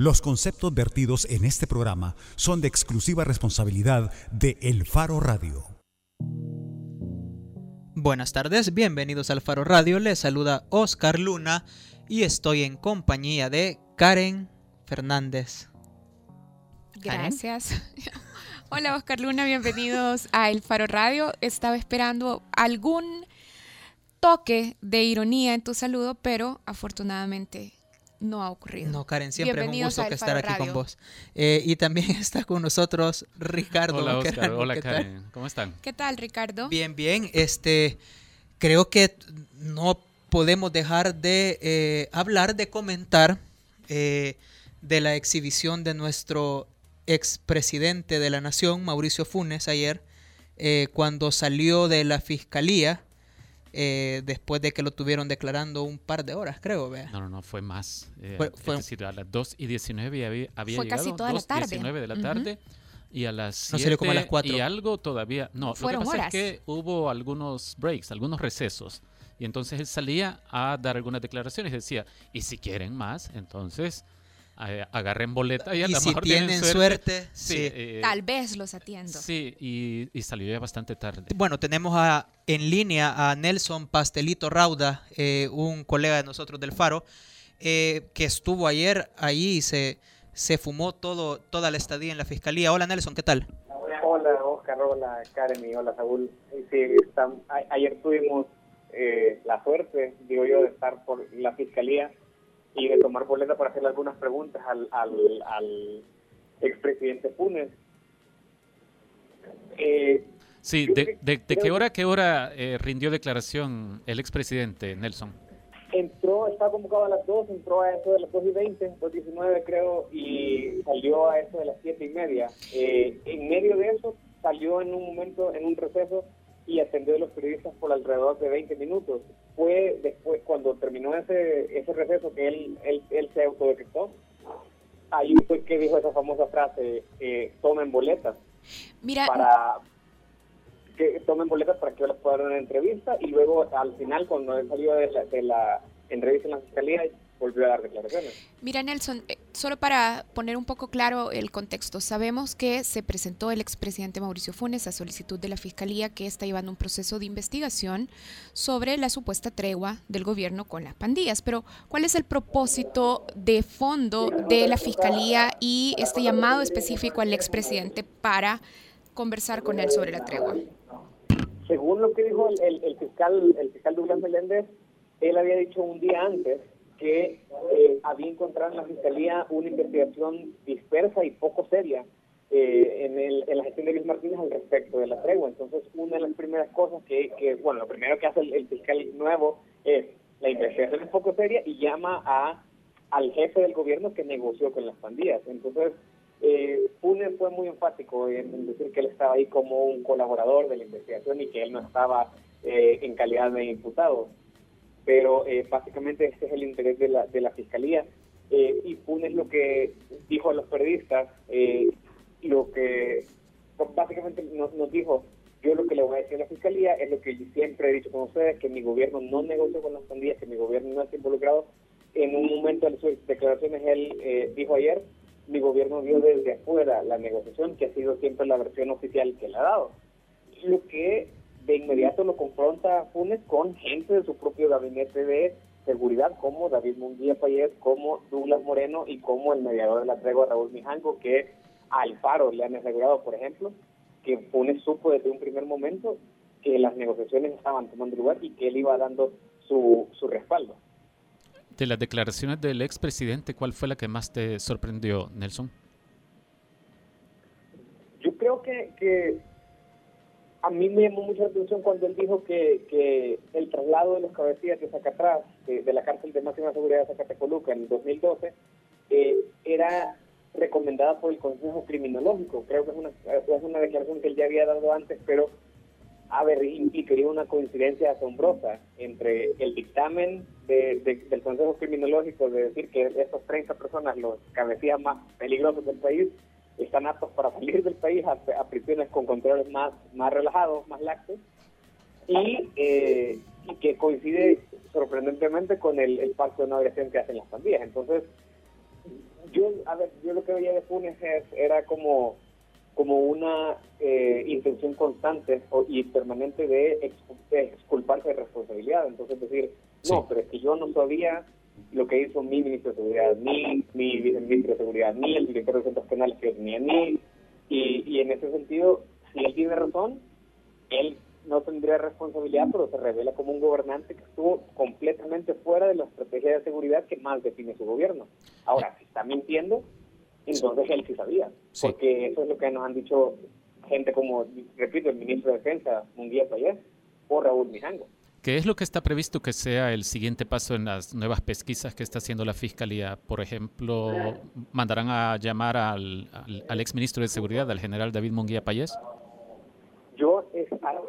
Los conceptos vertidos en este programa son de exclusiva responsabilidad de El Faro Radio. Buenas tardes, bienvenidos al Faro Radio. Les saluda Oscar Luna y estoy en compañía de Karen Fernández. Gracias. Hola Oscar Luna, bienvenidos a El Faro Radio. Estaba esperando algún toque de ironía en tu saludo, pero afortunadamente no ha ocurrido. No, Karen, siempre es un gusto que estar aquí con vos. Eh, y también está con nosotros Ricardo. Hola, Oscar. Hola, Karen. ¿Cómo están? ¿Qué tal, Ricardo? Bien, bien. Este, creo que no podemos dejar de eh, hablar, de comentar eh, de la exhibición de nuestro expresidente de la Nación, Mauricio Funes, ayer, cuando salió de la fiscalía eh, después de que lo tuvieron declarando un par de horas, creo. ¿vea? No, no, no, fue más. Eh, fue, es decir, a las 2 y 19 había, había fue llegado. casi toda la tarde. 19 de la tarde. Y a las 7 no sería como a las 4. y algo todavía. No, lo que pasa es que hubo algunos breaks, algunos recesos. Y entonces él salía a dar algunas declaraciones. Decía, y si quieren más, entonces agarren boleta y a lo si mejor tienen suerte, sí, eh, tal vez los atiendo. Sí, y, y, salió ya bastante tarde. Bueno, tenemos a, en línea a Nelson Pastelito Rauda, eh, un colega de nosotros del Faro, eh, que estuvo ayer ahí y se, se fumó todo, toda la estadía en la fiscalía. Hola Nelson, ¿qué tal? Hola Oscar, hola Karen y hola Saúl. Sí, ayer tuvimos la suerte, digo yo, de estar por la fiscalía y de tomar boleta para hacerle algunas preguntas al, al, al expresidente Funes. Eh, sí, de, de, qué hora qué hora eh, rindió declaración el expresidente Nelson? Entró, estaba convocado a las 2, entró a eso de las 2 y 20, 2 y 19 creo, y salió a eso de las 7 y media. Eh, en medio de eso salió en un momento, en un receso, y atendió a los periodistas por alrededor de 20 minutos. Fue después, cuando terminó ese, ese receso que él, él, él se autodetectó, ahí fue que dijo esa famosa frase, eh, tomen boletas. Mira, para que tomen boletas para que yo les pueda dar una entrevista y luego al final cuando él salió de la, de la entrevista en la fiscalía volvió a dar declaraciones. Mira, Nelson, eh, solo para poner un poco claro el contexto, sabemos que se presentó el expresidente Mauricio Funes a solicitud de la Fiscalía que está llevando un proceso de investigación sobre la supuesta tregua del gobierno con las pandillas. Pero, ¿cuál es el propósito de fondo de la Fiscalía y este llamado específico al expresidente para conversar con él sobre la tregua? Según lo que dijo el, fiscal, el fiscal Douglas Meléndez, él había dicho un día antes que eh, había encontrado en la Fiscalía una investigación dispersa y poco seria eh, en, el, en la gestión de Luis Martínez al respecto de la tregua. Entonces, una de las primeras cosas que, bueno, lo primero que hace el, fiscal nuevo es la investigación es poco seria y llama a al jefe del gobierno que negoció con las pandillas. Entonces, eh, Funes fue muy enfático en, decir que él estaba ahí como un colaborador de la investigación y que él no estaba eh, en calidad de imputado pero eh, básicamente este es el interés de la, de la Fiscalía. Eh, y Funes lo que dijo a los periodistas, eh, lo que básicamente nos, nos, dijo, yo lo que le voy a decir a la Fiscalía es lo que siempre he dicho con ustedes, que mi gobierno no negoció con las pandillas, que mi gobierno no está involucrado. En un momento de sus declaraciones él eh, dijo ayer, mi gobierno vio desde afuera la negociación, que ha sido siempre la versión oficial que le ha dado. Lo que de inmediato lo confronta Funes con gente de su propio gabinete de seguridad, como David Mundía Payés, como Douglas Moreno y como el mediador de la tregua Raúl Mijanco, que al Faro le han asegurado, por ejemplo, que Funes supo desde un primer momento que las negociaciones estaban tomando lugar y que él iba dando su, su respaldo. De las declaraciones del expresidente, ¿cuál fue la que más te sorprendió, Nelson? Yo creo que, que a mí me llamó mucha atención cuando él dijo que, el traslado de los cabecillas de Zacatrás, de, de la cárcel de máxima seguridad de Zacatecoluca en el 2012, eh, era recomendada por el Consejo Criminológico. Creo que es una, es una declaración que él ya había dado antes, pero, a ver, implicaría una coincidencia asombrosa entre el dictamen de, del Consejo Criminológico de decir que estas 30 personas, los cabecillas más peligrosos del país, están aptos para salir del país a, prisiones con controles más, más relajados, más laxos, y, eh, y que coincide sorprendentemente con el, el pacto de no agresión que hacen las pandillas. Entonces, Yo, a ver, yo lo que veía de Funes era como, como una eh, intención constante y permanente de, exculparse de responsabilidad. Entonces decir, no, pero es que yo no sabía lo que hizo mi ministro de Seguridad, mi viceministro de Seguridad, ni el director de centros penales que yo tenía, ni... Y, y en ese sentido, si él tiene razón, él no tendría responsabilidad, pero se revela como un gobernante que estuvo completamente fuera de la estrategia de seguridad que más define su gobierno. Ahora, si está mintiendo, entonces él sí sabía, porque eso es lo que nos han dicho gente como, repito, el ministro de Defensa, Munguía Payés, o Raúl Mijango. ¿Qué es lo que está previsto que sea el siguiente paso en las nuevas pesquisas que está haciendo la Fiscalía? Por ejemplo, ¿mandarán a llamar al, al, al exministro de Seguridad, al general David Munguía Payés? Yo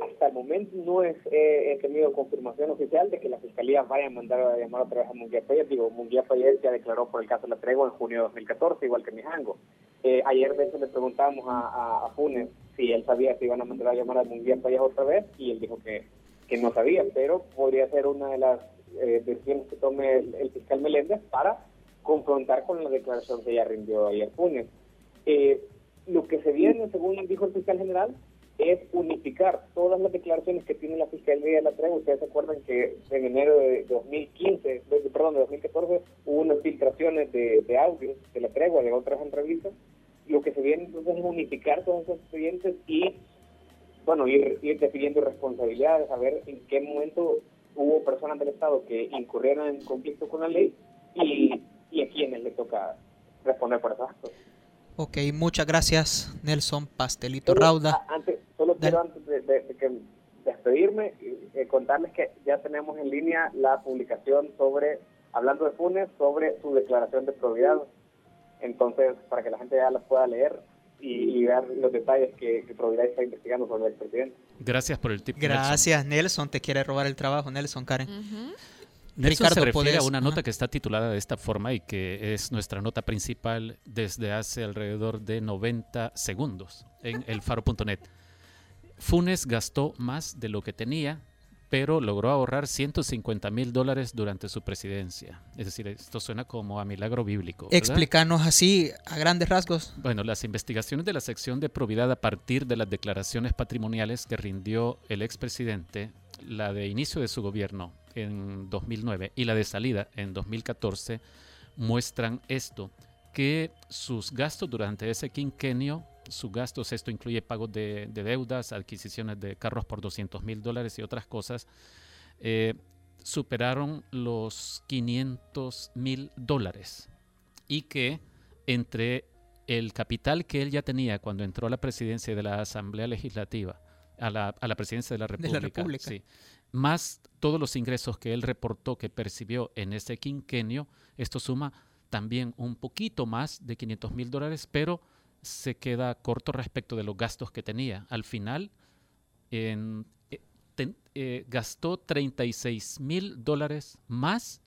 hasta el momento no he, tenido confirmación oficial de que la Fiscalía vaya a mandar a llamar otra vez a Munguía Payet. Digo, Munguía Payet ya declaró por el caso de la tregua en junio de 2014, igual que Mijango. Eh, ayer de hecho le preguntábamos a, a, Funes si él sabía si iban a mandar a llamar a Munguía Payet otra vez y él dijo que, que no sabía, pero podría ser una de las eh, decisiones que tome el, fiscal Meléndez para confrontar con la declaración que ya rindió ayer Funes. Eh, lo que se viene, según dijo el fiscal general, es unificar todas las declaraciones que tiene la Fiscalía de la Tregua. Ustedes se acuerdan que en enero de 2015, perdón, de 2014, hubo unas filtraciones de, de audios de la Tregua, de otras entrevistas. Lo que se viene entonces es unificar todos esos expedientes y, bueno, ir, ir definiendo responsabilidades, a ver en qué momento hubo personas del Estado que incurrieron en conflicto con la ley y, y a quienes le toca responder por esos actos. Ok, muchas gracias, Nelson Pastelito Rauda. Antes, solo quiero antes de, despedirme, eh, contarles que ya tenemos en línea la publicación sobre, hablando de Funes, sobre su declaración de probidad. Entonces, para que la gente ya la pueda leer y, ver los detalles que, que Probidad está investigando sobre el presidente. Gracias por el tip. Gracias, Nelson. Te quiere robar el trabajo, Nelson, Karen. Nelson se refiere a una nota que está titulada de esta forma y que es nuestra nota principal desde hace alrededor de 90 segundos en elfaro.net. Funes gastó más de lo que tenía, pero logró ahorrar 150 mil dólares durante su presidencia. Es decir, esto suena como a milagro bíblico. Explícanos así, a grandes rasgos. Bueno, las investigaciones de la sección de probidad a partir de las declaraciones patrimoniales que rindió el expresidente, la de inicio de su gobierno en 2009 y la de salida en 2014 muestran esto, que sus gastos durante ese quinquenio, sus gastos, esto incluye pagos de, deudas, adquisiciones de carros por 200 mil dólares y otras cosas, eh, superaron los 500 mil dólares. Y que entre el capital que él ya tenía cuando entró a la presidencia de la Asamblea Legislativa, a la, a la presidencia de la República, Sí, más todos los ingresos que él reportó que percibió en ese quinquenio, esto suma también un poquito más de 500 mil dólares, pero se queda corto respecto de los gastos que tenía. Al final, en, eh, eh, gastó 36 mil dólares más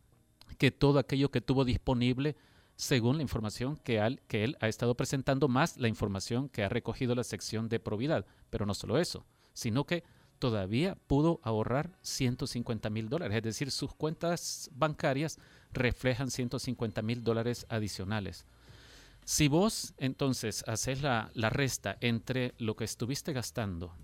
que todo aquello que tuvo disponible según la información que, que él ha estado presentando, más la información que ha recogido la sección de probidad. Pero no solo eso, sino que todavía pudo ahorrar 150 mil dólares. Es decir, sus cuentas bancarias reflejan 150 mil dólares adicionales. Si vos entonces haces la, resta entre lo que estuviste gastando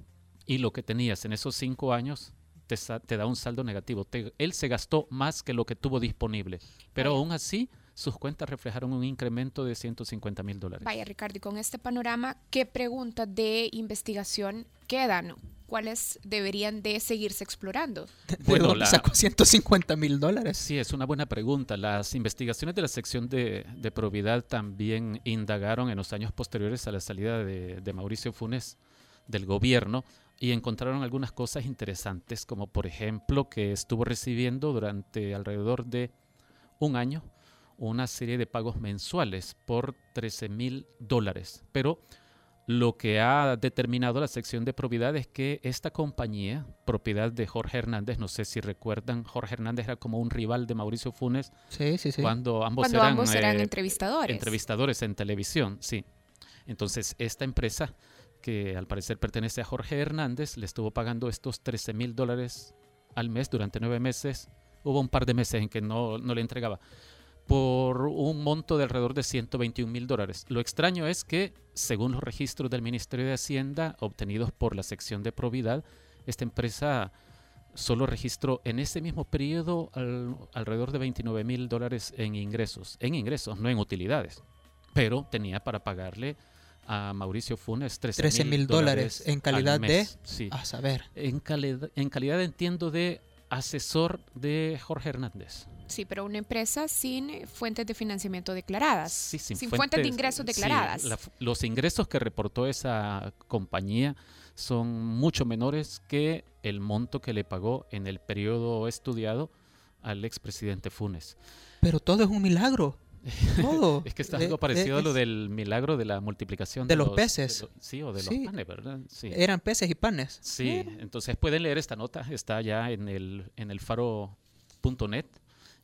y lo que tenías en esos cinco años, te, da un saldo negativo. él se gastó más que lo que tuvo disponible, pero aún así sus cuentas reflejaron un incremento de 150 mil dólares. Vaya, Ricardo, y con este panorama, ¿qué preguntas de investigación quedan? cuáles deberían de seguirse explorando. ¿De dónde sacó 150 mil dólares? Sí, es una buena pregunta. Las investigaciones de la sección de, de probidad también indagaron en los años posteriores a la salida de, de Mauricio Funes del gobierno y encontraron algunas cosas interesantes, como por ejemplo que estuvo recibiendo durante alrededor de un año una serie de pagos mensuales por 13 mil dólares. Pero lo que ha determinado la sección de probidad es que esta compañía, propiedad de Jorge Hernández, no sé si recuerdan, Jorge Hernández era como un rival de Mauricio Funes sí, sí, sí. cuando ambos cuando eran, ambos eran eh, entrevistadores. Entrevistadores en televisión, sí. Entonces, esta empresa, que al parecer pertenece a Jorge Hernández, le estuvo pagando estos 13 mil dólares al mes durante nueve meses. Hubo un par de meses en que no, no le entregaba por un monto de alrededor de 121 mil dólares. Lo extraño es que, según los registros del Ministerio de Hacienda obtenidos por la sección de probidad, esta empresa solo registró en ese mismo periodo alrededor de 29 mil dólares en ingresos, en ingresos, no en utilidades, pero tenía para pagarle a Mauricio Funes 13 mil dólares en calidad de sí. a saber en calidad en calidad entiendo de asesor de Jorge Hernández Sí, pero una empresa sin fuentes de financiamiento declaradas. Sí, sin, fuentes, de ingresos declaradas. los ingresos que reportó esa compañía son mucho menores que el monto que le pagó en el periodo estudiado al expresidente Funes. Pero todo es un milagro. Todo. es que está algo parecido a lo del milagro de la multiplicación de, los, peces. sí, o de los panes, ¿verdad? Sí. Eran peces y panes. Sí, eh. entonces pueden leer esta nota, está ya en el, en el faro.net.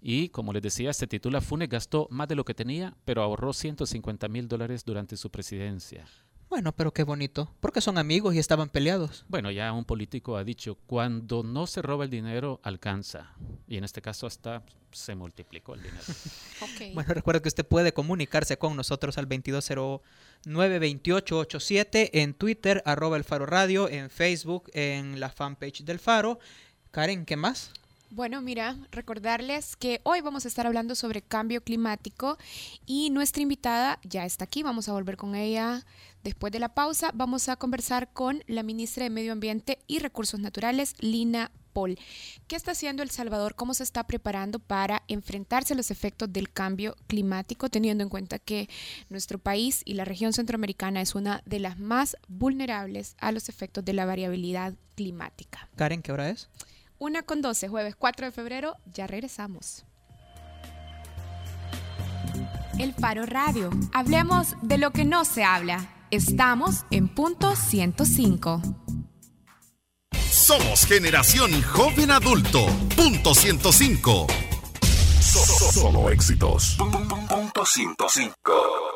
Y como les decía, se titula Funes gastó más de lo que tenía, pero ahorró 150 mil dólares durante su presidencia. Bueno, pero qué bonito, porque son amigos y estaban peleados. Bueno, ya un político ha dicho, cuando no se roba el dinero, alcanza. Y en este caso hasta se multiplicó el dinero. Bueno, recuerda que usted puede comunicarse con nosotros al 2209-2887 en Twitter, arroba el Faro Radio, en Facebook, en la fanpage del Faro. Karen, ¿qué más? Bueno, mira, recordarles que hoy vamos a estar hablando sobre cambio climático y nuestra invitada ya está aquí, vamos a volver con ella después de la pausa. Vamos a conversar con la ministra de Medio Ambiente y Recursos Naturales, Lina Paul. ¿Qué está haciendo El Salvador? ¿Cómo se está preparando para enfrentarse a los efectos del cambio climático, teniendo en cuenta que nuestro país y la región centroamericana es una de las más vulnerables a los efectos de la variabilidad climática? Karen, ¿qué hora es? Una con 12, jueves 4 de febrero, ya regresamos. El Faro Radio. Hablemos de lo que no se habla. Estamos en punto 105. Somos generación joven adulto. Punto 105. Solo éxitos. Punto 105.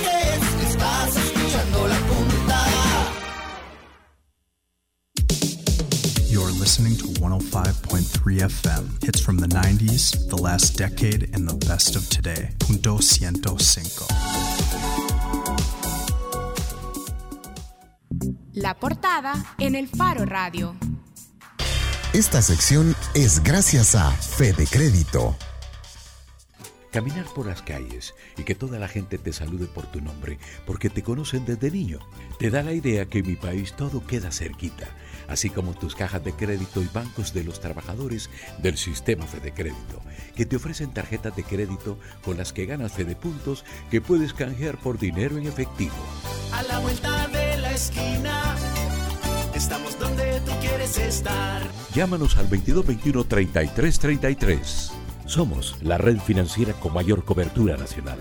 Listening to 105.3 FM. Hits from the 90s, the last decade, and the best of today. Punto 105. La portada en el Faro Radio. Esta sección es gracias a Fede Crédito. Caminar por las calles y que toda la gente te salude por tu nombre porque te conocen desde niño, te da la idea que en mi país todo queda cerquita, así como tus cajas de crédito y bancos de los trabajadores del sistema Fede Crédito, que te ofrecen tarjetas de crédito con las que ganas Fede Puntos que puedes canjear por dinero en efectivo. A la vuelta de la esquina, estamos donde tú quieres estar. Llámanos al 2221 3333. Somos la red financiera con mayor cobertura nacional.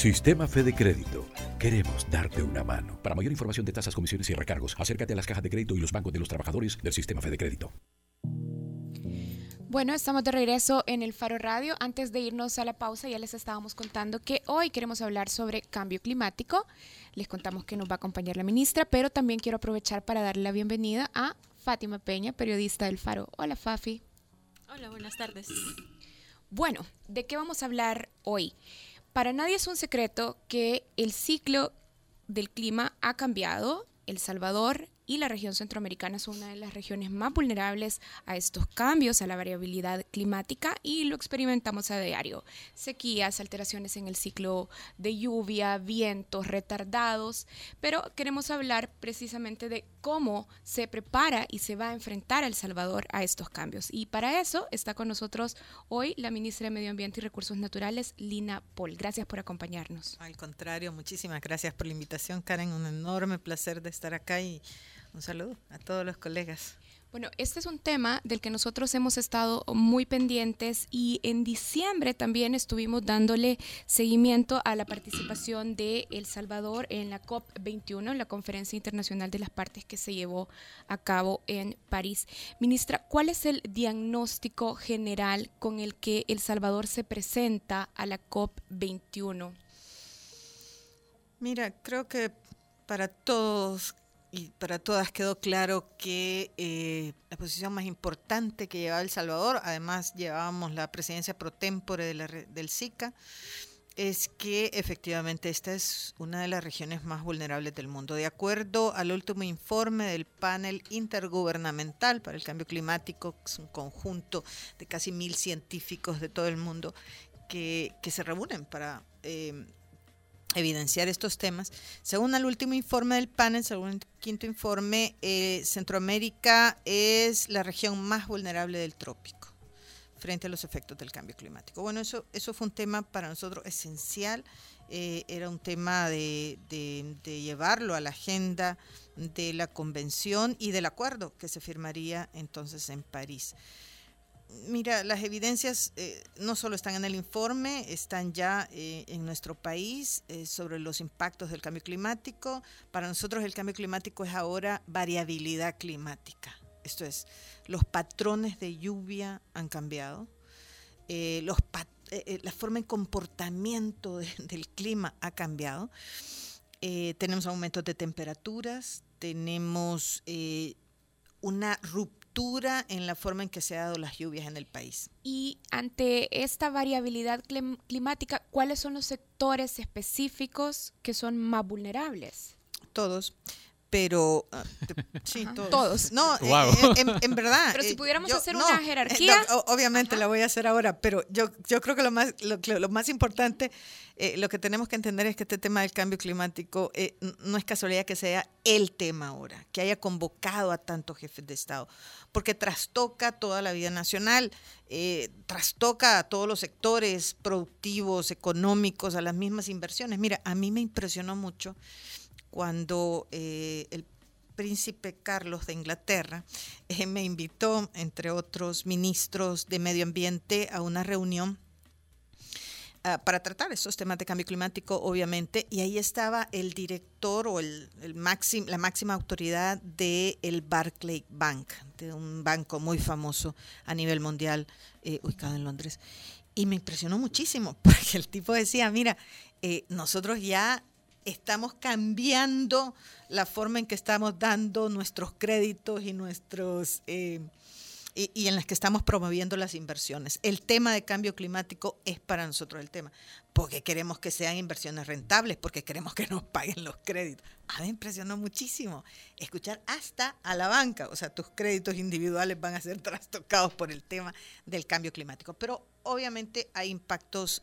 Sistema Fede Crédito. Queremos darte una mano. Para mayor información de tasas, comisiones y recargos, acércate a las cajas de crédito y los bancos de los trabajadores del Sistema Fede Crédito. Bueno, estamos de regreso en el Faro Radio. Antes de irnos a la pausa, ya les estábamos contando que hoy queremos hablar sobre cambio climático. Les contamos que nos va a acompañar la ministra, pero también quiero aprovechar para darle la bienvenida a Fátima Peña, periodista del Faro. Hola, Fafi. Hola, buenas tardes. Bueno, ¿de qué vamos a hablar hoy? Para nadie es un secreto que el ciclo del clima ha cambiado. El Salvador y la región centroamericana son una de las regiones más vulnerables a estos cambios, a la variabilidad climática y lo experimentamos a diario. Sequías, alteraciones en el ciclo de lluvia, vientos retardados, pero queremos hablar precisamente de cómo se prepara y se va a enfrentar El Salvador a estos cambios. Y para eso está con nosotros hoy la ministra de Medio Ambiente y Recursos Naturales, Lina Paul. Gracias por acompañarnos. Al contrario, muchísimas gracias por la invitación, Karen. Un enorme placer de estar acá y un saludo a todos los colegas. Bueno, este es un tema del que nosotros hemos estado muy pendientes y en diciembre también estuvimos dándole seguimiento a la participación de El Salvador en la COP21, la Conferencia Internacional de las Partes que se llevó a cabo en París. Ministra, ¿cuál es el diagnóstico general con el que El Salvador se presenta a la COP21? Mira, creo que para todos y para todas quedó claro que eh, la posición más importante que llevaba El Salvador, además llevábamos la presidencia pro tempore del SICA, es que efectivamente esta es una de las regiones más vulnerables del mundo. De acuerdo al último informe del panel intergubernamental para el cambio climático, que es un conjunto de casi mil científicos de todo el mundo que, se reúnen para... Eh, evidenciar estos temas. Según el último informe del panel, según el quinto informe, eh, Centroamérica es la región más vulnerable del trópico frente a los efectos del cambio climático. Bueno, eso, eso fue un tema para nosotros esencial, eh, era un tema de, de llevarlo a la agenda de la convención y del acuerdo que se firmaría entonces en París. Mira, las evidencias eh, no solo están en el informe, están ya eh, en nuestro país eh, sobre los impactos del cambio climático. Para nosotros el cambio climático es ahora variabilidad climática. Esto es, los patrones de lluvia han cambiado, la forma de comportamiento del clima ha cambiado. tenemos aumentos de temperaturas, tenemos una ruptura en la forma en que se han dado las lluvias en el país. Y ante esta variabilidad climática, ¿cuáles son los sectores específicos que son más vulnerables? Todos pero ah, sí, todos. No, eh, eh, en, verdad. Pero si eh, pudiéramos hacer una jerarquía. obviamente la voy a hacer ahora, pero yo, yo creo que lo más, lo, más importante, lo que tenemos que entender es que este tema del cambio climático no es casualidad que sea el tema ahora, que haya convocado a tantos jefes de Estado, porque trastoca toda la vida nacional, trastoca a todos los sectores productivos, económicos, a las mismas inversiones. Mira, a mí me impresionó mucho cuando eh, el príncipe Carlos de Inglaterra eh, me invitó, entre otros ministros de medio ambiente, a una reunión ah, para tratar estos temas de cambio climático, obviamente, y ahí estaba el director o el, la máxima autoridad del el Barclay Bank, de un banco muy famoso a nivel mundial, eh, ubicado en Londres. Y me impresionó muchísimo, porque el tipo decía, mira, nosotros ya estamos cambiando la forma en que estamos dando nuestros créditos y nuestros eh, y, en las que estamos promoviendo las inversiones. El tema de cambio climático es para nosotros el tema, porque queremos que sean inversiones rentables, porque queremos que nos paguen los créditos. A mí me impresionó muchísimo escuchar hasta a la banca, o sea, tus créditos individuales van a ser trastocados por el tema del cambio climático. Pero obviamente hay impactos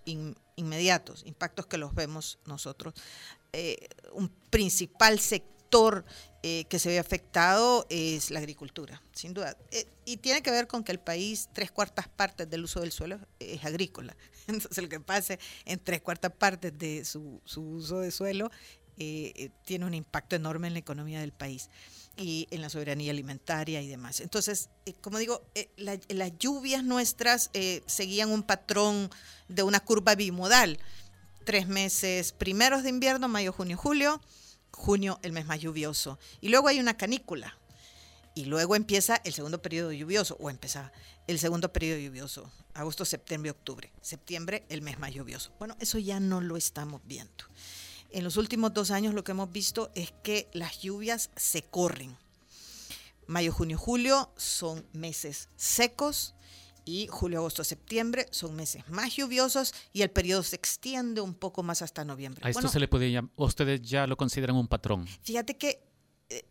inmediatos, impactos que los vemos nosotros. Eh, un principal sector eh, que se ve afectado es la agricultura, sin duda. Eh, y tiene que ver con que el país, tres cuartas partes del uso del suelo es agrícola. Entonces lo que pasa en tres cuartas partes de su, uso de suelo tiene un impacto enorme en la economía del país y en la soberanía alimentaria y demás. Entonces, como digo, las lluvias nuestras seguían un patrón de una curva bimodal tres meses primeros de invierno, mayo, junio, julio, junio el mes más lluvioso. Y luego hay una canícula. Y luego empieza el segundo periodo lluvioso, o empezaba el segundo periodo lluvioso, agosto, septiembre, octubre. Septiembre, el mes más lluvioso. Bueno, eso ya no lo estamos viendo. En los últimos dos años lo que hemos visto es que las lluvias se corren. Mayo, junio, julio son meses secos, y julio, agosto, septiembre son meses más lluviosos y el periodo se extiende un poco más hasta noviembre. A esto se le puede llamar, ustedes ya lo consideran un patrón. Fíjate que eh,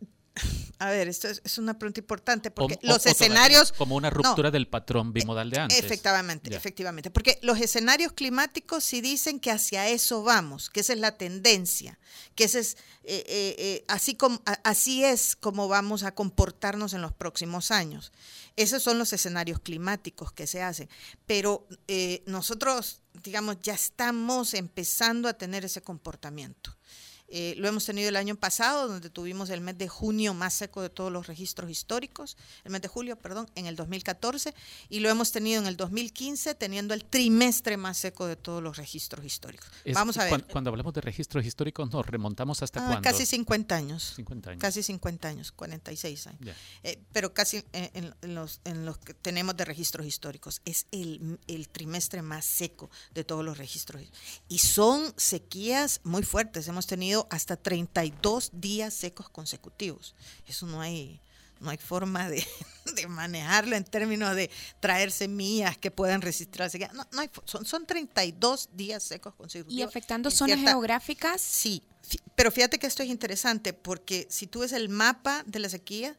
a ver, esto es, una pregunta importante porque los escenarios... Como una ruptura del patrón bimodal de antes. Efectivamente, efectivamente. Porque los escenarios climáticos sí dicen que hacia eso vamos, que esa es la tendencia, que ese es, eh, eh, eh, así, como, así es como vamos a comportarnos en los próximos años. Esos son los escenarios climáticos que se hacen. Pero nosotros, digamos, ya estamos empezando a tener ese comportamiento. Eh, lo hemos tenido el año pasado, donde tuvimos el mes de junio más seco de todos los registros históricos, el mes de julio, perdón, en el 2014, y lo hemos tenido en el 2015, teniendo el trimestre más seco de todos los registros históricos. Vamos a ver. Cuando, hablamos de registros históricos, nos remontamos hasta ah, cuándo? Casi 50 años. 50 años. Casi 50 años, 46 años. Eh, pero casi en, los, en los que tenemos de registros históricos. Es el, el trimestre más seco de todos los registros. Y son sequías muy fuertes. Hemos tenido hasta 32 días secos consecutivos. Eso no hay, no hay forma de, manejarlo en términos de traer semillas que puedan resistir la sequía. No, hay, son, son 32 días secos consecutivos. ¿Y afectando zonas geográficas? Sí, pero fíjate que esto es interesante porque si tú ves el mapa de la sequía,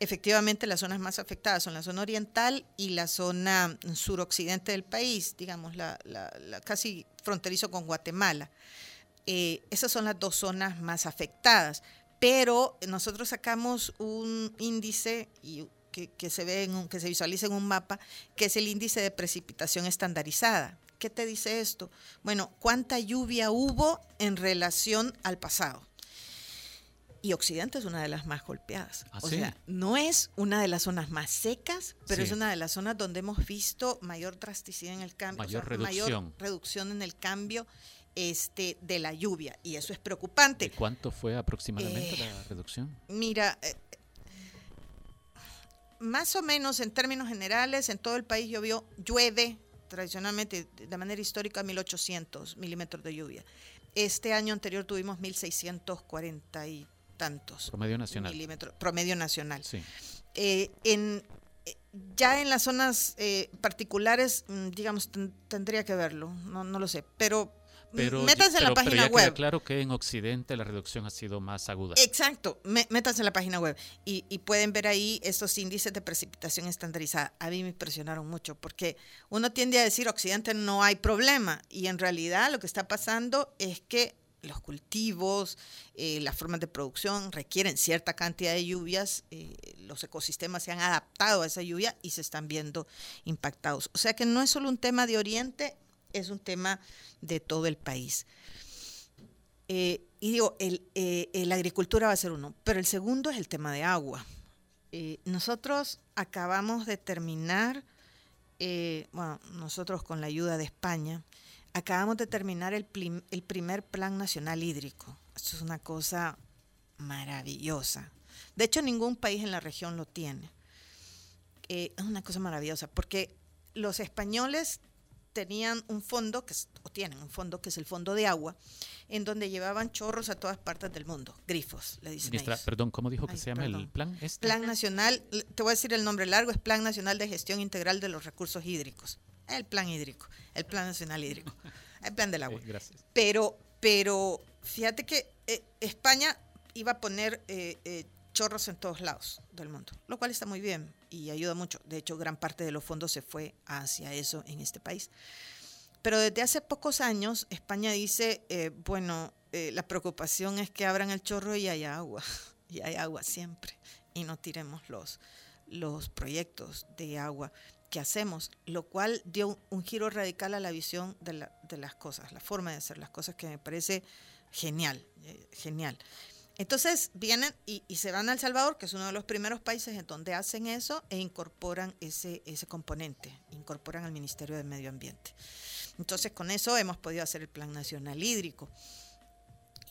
efectivamente las zonas más afectadas son la zona oriental y la zona suroccidente del país, digamos, la, la casi fronterizo con Guatemala. Eh, esas son las dos zonas más afectadas. Pero nosotros sacamos un índice y que, se ve en que se visualiza en un mapa, que es el índice de precipitación estandarizada. ¿Qué te dice esto? Bueno, ¿cuánta lluvia hubo en relación al pasado? Y Occidente es una de las más golpeadas. ¿Ah, o sea, no es una de las zonas más secas, pero es una de las zonas donde hemos visto mayor drasticidad en el cambio, mayor, reducción. mayor reducción en el cambio este, de la lluvia. Y eso es preocupante. cuánto fue aproximadamente la eh, reducción? Mira, eh, más o menos en términos generales, en todo el país llovió, llueve tradicionalmente de manera histórica 1800 milímetros de lluvia. Este año anterior tuvimos 1640 y tantos. Promedio nacional. Milímetros, promedio nacional. Sí. Eh, en, ya en las zonas particulares, mm, digamos, tendría que verlo, no, no lo sé, pero pero, métanse en la página pero ya web. claro que en Occidente la reducción ha sido más aguda. Exacto, métanse en la página web y, y, pueden ver ahí estos índices de precipitación estandarizada. A mí me impresionaron mucho porque uno tiende a decir Occidente no hay problema y en realidad lo que está pasando es que los cultivos, eh, las formas de producción requieren cierta cantidad de lluvias, eh, los ecosistemas se han adaptado a esa lluvia y se están viendo impactados. O sea que no es solo un tema de Oriente, es un tema de todo el país. Eh, y digo, el, eh, la agricultura va a ser uno, pero el segundo es el tema de agua. Eh, nosotros acabamos de terminar, bueno, nosotros con la ayuda de España, acabamos de terminar el, el primer Plan Nacional Hídrico. Esto es una cosa maravillosa. De hecho, ningún país en la región lo tiene. es una cosa maravillosa, porque los españoles tenían un fondo, que o tienen un fondo que es el fondo de agua, en donde llevaban chorros a todas partes del mundo, grifos, le dicen Perdón, ¿cómo dijo que se llama el plan? Este? Plan Nacional, te voy a decir el nombre largo, es Plan Nacional de Gestión Integral de los Recursos Hídricos. El plan hídrico, el Plan Nacional Hídrico, el plan del agua. gracias. Pero, pero fíjate que eh, España iba a poner eh, eh, chorros en todos lados del mundo, lo cual está muy bien y ayuda mucho. De hecho, gran parte de los fondos se fue hacia eso en este país. Pero desde hace pocos años, España dice, eh, bueno, eh, la preocupación es que abran el chorro y haya agua, y hay agua siempre, y no tiremos los, los proyectos de agua que hacemos, lo cual dio un giro radical a la visión de, la, de las cosas, la forma de hacer las cosas que me parece genial, eh, genial. Entonces vienen y, se van a El Salvador, que es uno de los primeros países en donde hacen eso e incorporan ese, ese componente, incorporan al Ministerio de Medio Ambiente. Entonces con eso hemos podido hacer el Plan Nacional Hídrico.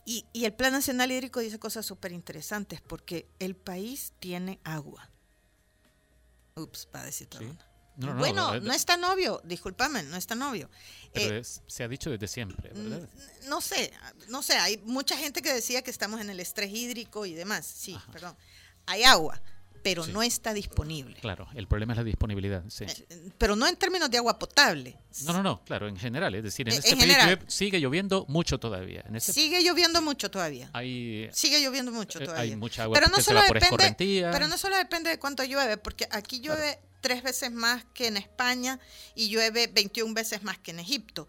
Y, el Plan Nacional Hídrico dice cosas súper interesantes porque el país tiene agua. Ups, va a decir bueno, no, es tan obvio, discúlpame, no es tan obvio. Pero eh, se ha dicho desde siempre, ¿verdad? No sé, no sé, hay mucha gente que decía que estamos en el estrés hídrico y demás, sí, perdón. Hay agua, pero no está disponible. Claro, el problema es la disponibilidad, sí. Eh, pero no en términos de agua potable. No, no, no, claro, en general, es decir, en, eh, este país sigue lloviendo mucho todavía. Este sigue lloviendo mucho todavía. Hay, sigue lloviendo mucho todavía. Hay mucha agua pero no solo depende, Pero no solo depende de cuánto llueve, porque aquí llueve tres veces más que en España y llueve 21 veces más que en Egipto.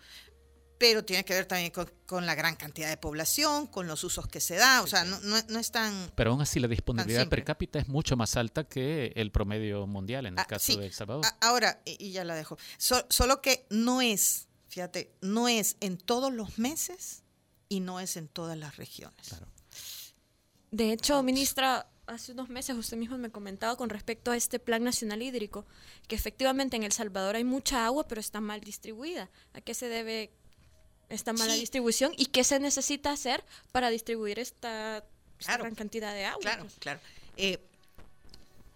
Pero tiene que ver también con, la gran cantidad de población, con los usos que se da, o sea, no, no, es tan... Pero aún así la disponibilidad per cápita es mucho más alta que el promedio mundial en el ah, caso de El Salvador. ahora, y, ya la dejo, solo que no es, fíjate, no es en todos los meses y no es en todas las regiones. De hecho, ministra, hace unos meses usted mismo me comentaba con respecto a este Plan Nacional Hídrico, que efectivamente en El Salvador hay mucha agua, pero está mal distribuida. ¿A qué se debe esta mala distribución y qué se necesita hacer para distribuir esta, gran cantidad de agua? Claro, claro. Eh,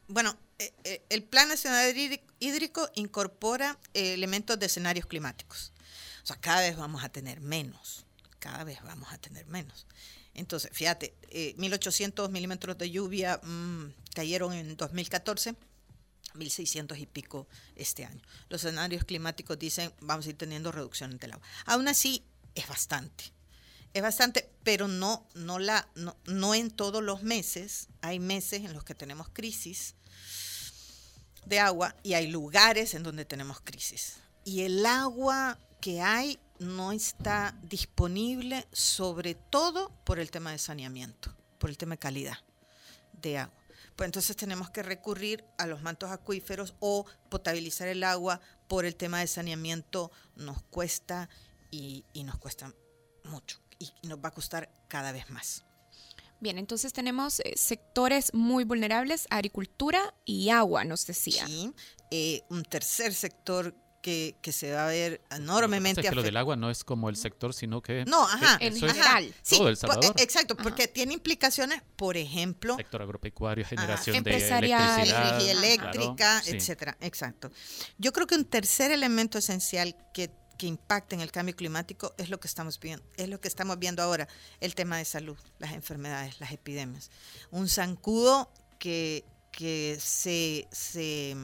bueno, eh, eh, el Plan Nacional Hídrico incorpora elementos de escenarios climáticos. O sea, cada vez vamos a tener menos, cada vez vamos a tener menos. Entonces, fíjate, 1.800 milímetros de lluvia mm, cayeron en 2014. 1.600 y pico este año. Los escenarios climáticos dicen vamos a ir teniendo reducción del agua. Aún así, es bastante. Es bastante, pero no, no, la, no, en todos los meses. Hay meses en los que tenemos crisis de agua y hay lugares en donde tenemos crisis. Y el agua que hay no está disponible, sobre todo por el tema de saneamiento, por el tema de calidad de agua. Pues entonces tenemos que recurrir a los mantos acuíferos o potabilizar el agua por el tema de saneamiento nos cuesta y, y nos cuesta mucho y nos va a costar cada vez más. Bien, entonces tenemos eh, sectores muy vulnerables, agricultura y agua, nos decía. Sí, eh, un tercer sector que, que, se va a ver enormemente afectado. lo del agua no es como el sector, sino que... No, ajá, en general. todo El Salvador. Exacto, porque tiene implicaciones, por ejemplo... Sector agropecuario, generación de electricidad. Energía eléctrica, etcétera, exacto. Yo creo que un tercer elemento esencial que que impacta en el cambio climático es lo que estamos viendo, es lo que estamos viendo ahora, el tema de salud, las enfermedades, las epidemias. Un zancudo que, que se, se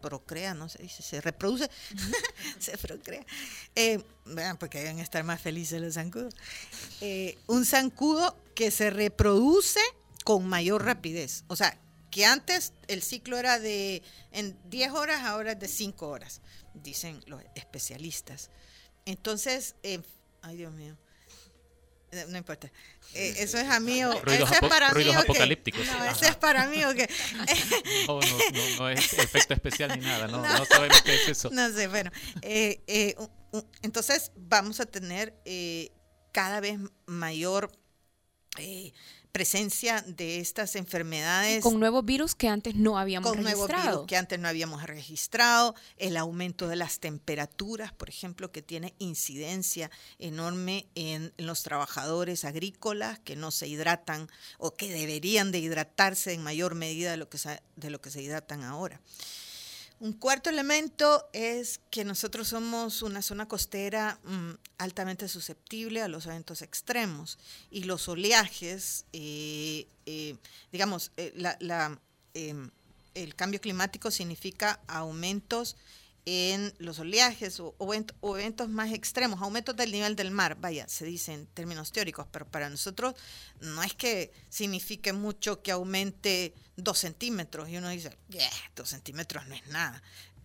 procrea, no se dice, se reproduce, se procrea. Eh, porque deben estar más felices los zancudos. Eh, un zancudo que se reproduce con mayor rapidez. O sea, que antes el ciclo era de en 10 horas, ahora es de 5 horas dicen los especialistas. Entonces, eh, ay Dios mío, no importa. Eh, eso es a mí o ruidos, es para mí, apocalípticos. No, ese es para mí o qué. no, no, no, es efecto especial ni nada, no, no, sabemos qué es eso. No sé, bueno. entonces vamos a tener cada vez mayor presencia de estas enfermedades. Con nuevos virus que antes no habíamos con registrado. nuevos virus que antes no habíamos registrado, el aumento de las temperaturas, por ejemplo, que tiene incidencia enorme en, los trabajadores agrícolas que no se hidratan o que deberían de hidratarse en mayor medida de lo que de lo que se hidratan ahora. Un cuarto elemento es que nosotros somos una zona costera mm, altamente susceptible a los eventos extremos y los oleajes, eh, eh, digamos, eh, em, el cambio climático significa aumentos en los oleajes o, eventos más extremos, aumentos del nivel del mar, vaya, se dice en términos teóricos, pero para nosotros no es que signifique mucho que aumente dos centímetros y uno dice, yeah, dos centímetros no es nada.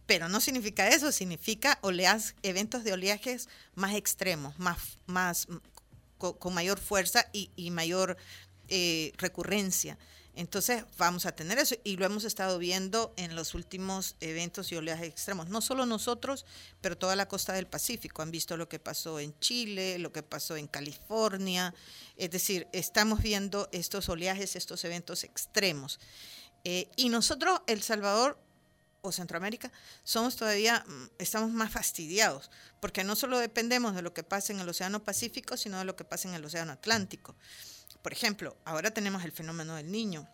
Pero no significa eso, significa oleas, eventos de oleajes más extremos, más, más con, mayor fuerza y, y mayor eh, recurrencia. Entonces vamos a tener eso y lo hemos estado viendo en los últimos eventos y oleajes extremos. No solo nosotros, pero toda la costa del Pacífico. Han visto lo que pasó en Chile, lo que pasó en California. Es decir, estamos viendo estos oleajes, estos eventos extremos. Eh, y nosotros, El Salvador o Centroamérica, somos todavía, mm, estamos más fastidiados, porque no solo dependemos de lo que pasa en el Océano Pacífico, sino de lo que pasa en el Océano Atlántico. Por ejemplo, ahora tenemos el fenómeno del niño,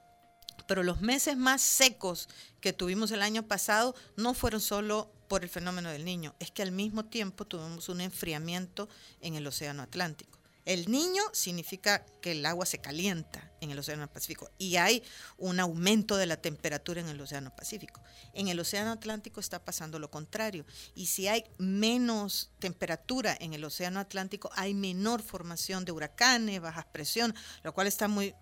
pero los meses más secos que tuvimos el año pasado no fueron solo por el fenómeno del niño, es que al mismo tiempo tuvimos un enfriamiento en el Océano Atlántico. El niño significa que el agua se calienta en el Océano Pacífico y hay un aumento de la temperatura en el Océano Pacífico. En el Océano Atlántico está pasando lo contrario y si hay menos temperatura en el Océano Atlántico hay menor formación de huracanes, bajas presión, lo cual está muy,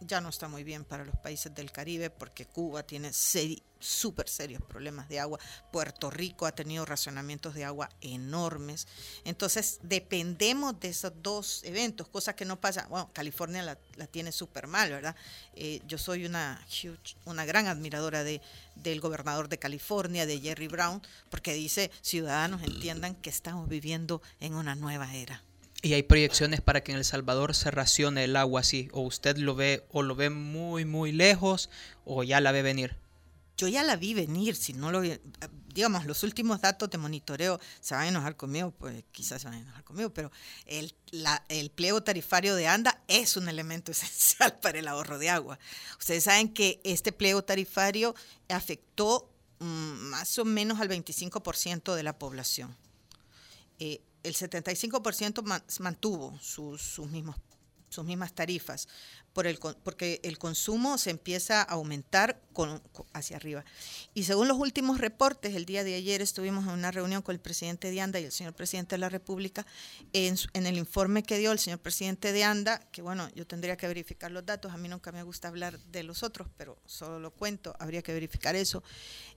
ya no está muy bien para los países del Caribe porque Cuba tiene súper serios problemas de agua. Puerto Rico ha tenido racionamientos de agua enormes. Entonces, dependemos de esos dos eventos, cosas que no pasan. Bueno, California la, tiene súper mal, ¿verdad? Eh, yo soy una, una gran admiradora de, del gobernador de California, de Jerry Brown, porque dice, ciudadanos entiendan que estamos viviendo en una nueva era Y hay proyecciones para que en El Salvador se racione el agua así, o usted lo ve o lo ve muy muy lejos o ya la ve venir. Yo ya la vi venir, si no lo digamos, los últimos datos de monitoreo se van a enojar conmigo, pues quizás se van a enojar conmigo, pero el, el pliego tarifario de ANDA es un elemento esencial para el ahorro de agua. Ustedes saben que este pliego tarifario afectó mm, más o menos al 25% de la población. Eh, el 75% mantuvo sus, sus, mismos, sus mismas tarifas, por el, porque el consumo se empieza a aumentar con, hacia arriba. Y según los últimos reportes, el día de ayer estuvimos en una reunión con el presidente de ANDA y el señor presidente de la República. En, el informe que dio el señor presidente de ANDA, que bueno, yo tendría que verificar los datos, a mí nunca me gusta hablar de los otros, pero solo lo cuento, habría que verificar eso.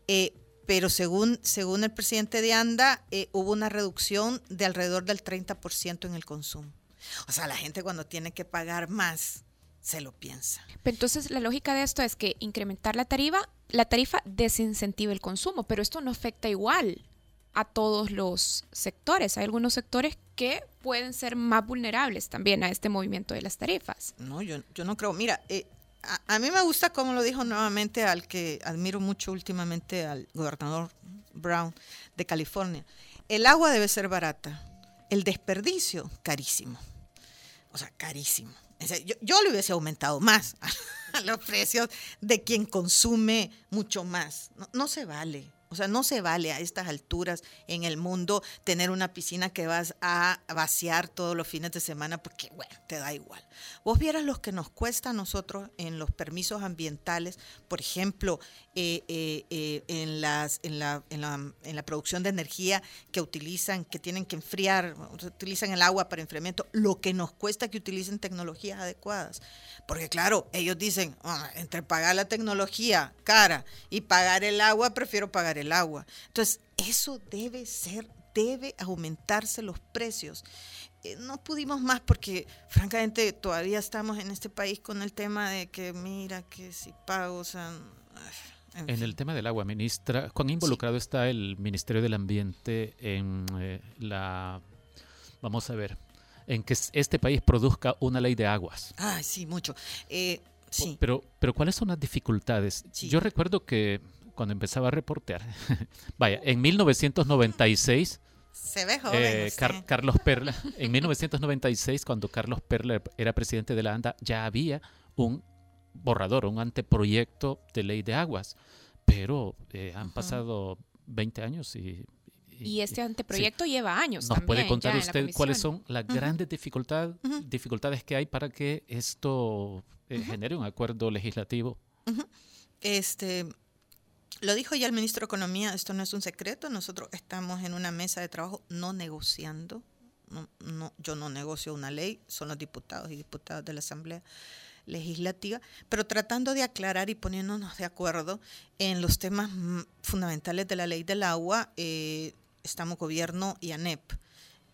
Eh, pero según, según el presidente de ANDA, eh, hubo una reducción de alrededor del 30% en el consumo. O sea, la gente cuando tiene que pagar más, se lo piensa. entonces la lógica de esto es que incrementar la tarifa, la tarifa desincentiva el consumo, pero esto no afecta igual a todos los sectores. Hay algunos sectores que pueden ser más vulnerables también a este movimiento de las tarifas. No, yo, yo no creo. Mira, eh, a, mí me gusta como lo dijo nuevamente al que admiro mucho últimamente, al gobernador Brown de California. El agua debe ser barata, el desperdicio carísimo. O sea, carísimo. yo, yo, le hubiese aumentado más a los precios de quien consume mucho más. no se vale. O sea, no se vale a estas alturas en el mundo tener una piscina que vas a vaciar todos los fines de semana porque, bueno, te da igual. Vos vieras lo que nos cuesta a nosotros en los permisos ambientales, por ejemplo, eh, eh, eh, en, las, en, la, en, la, en la producción de energía que utilizan, que tienen que enfriar, utilizan el agua para enfriamiento, lo que nos cuesta que utilicen tecnologías adecuadas. Porque claro, ellos dicen, ah, entre pagar la tecnología cara y pagar el agua, prefiero pagar el agua. Entonces, eso debe ser, debe aumentarse los precios. Eh, no pudimos más porque francamente todavía estamos en este país con el tema de que mira que si pago, en, el tema del agua, ministra, ¿cuán involucrado está el Ministerio del Ambiente en eh, la, vamos a ver, en que este país produzca una ley de aguas? Ah, sí, mucho. Eh, sí. Pero, pero ¿cuáles son las dificultades? Yo recuerdo que cuando empezaba a reportear. Vaya, en 1996... Se ve joven eh, Carlos Perla, en 1996, cuando Carlos Perla era presidente de la ANDA, ya había un borrador, un anteproyecto de ley de aguas, pero eh, han pasado 20 años y... Y, este anteproyecto lleva años. ¿Nos puede contar usted cuáles son las grandes dificultades, dificultades que hay para que esto eh, genere un acuerdo legislativo? Este, lo dijo ya el ministro de Economía, esto no es un secreto, nosotros estamos en una mesa de trabajo no negociando, no, yo no negocio una ley, son los diputados y diputadas de la Asamblea Legislativa, pero tratando de aclarar y poniéndonos de acuerdo en los temas fundamentales de la ley del agua, eh, estamos gobierno y ANEP,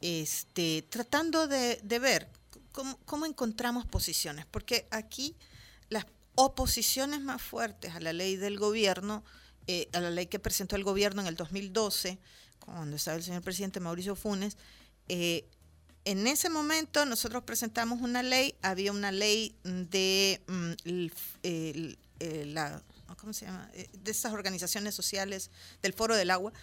este, tratando de, ver cómo, cómo encontramos posiciones, porque aquí las oposiciones más fuertes a la ley del gobierno, eh, a la ley que presentó el gobierno en el 2012, cuando estaba el señor presidente Mauricio Funes, eh, en ese momento nosotros presentamos una ley, había una ley de mm, la. Eh, de estas organizaciones sociales del Foro del Agua,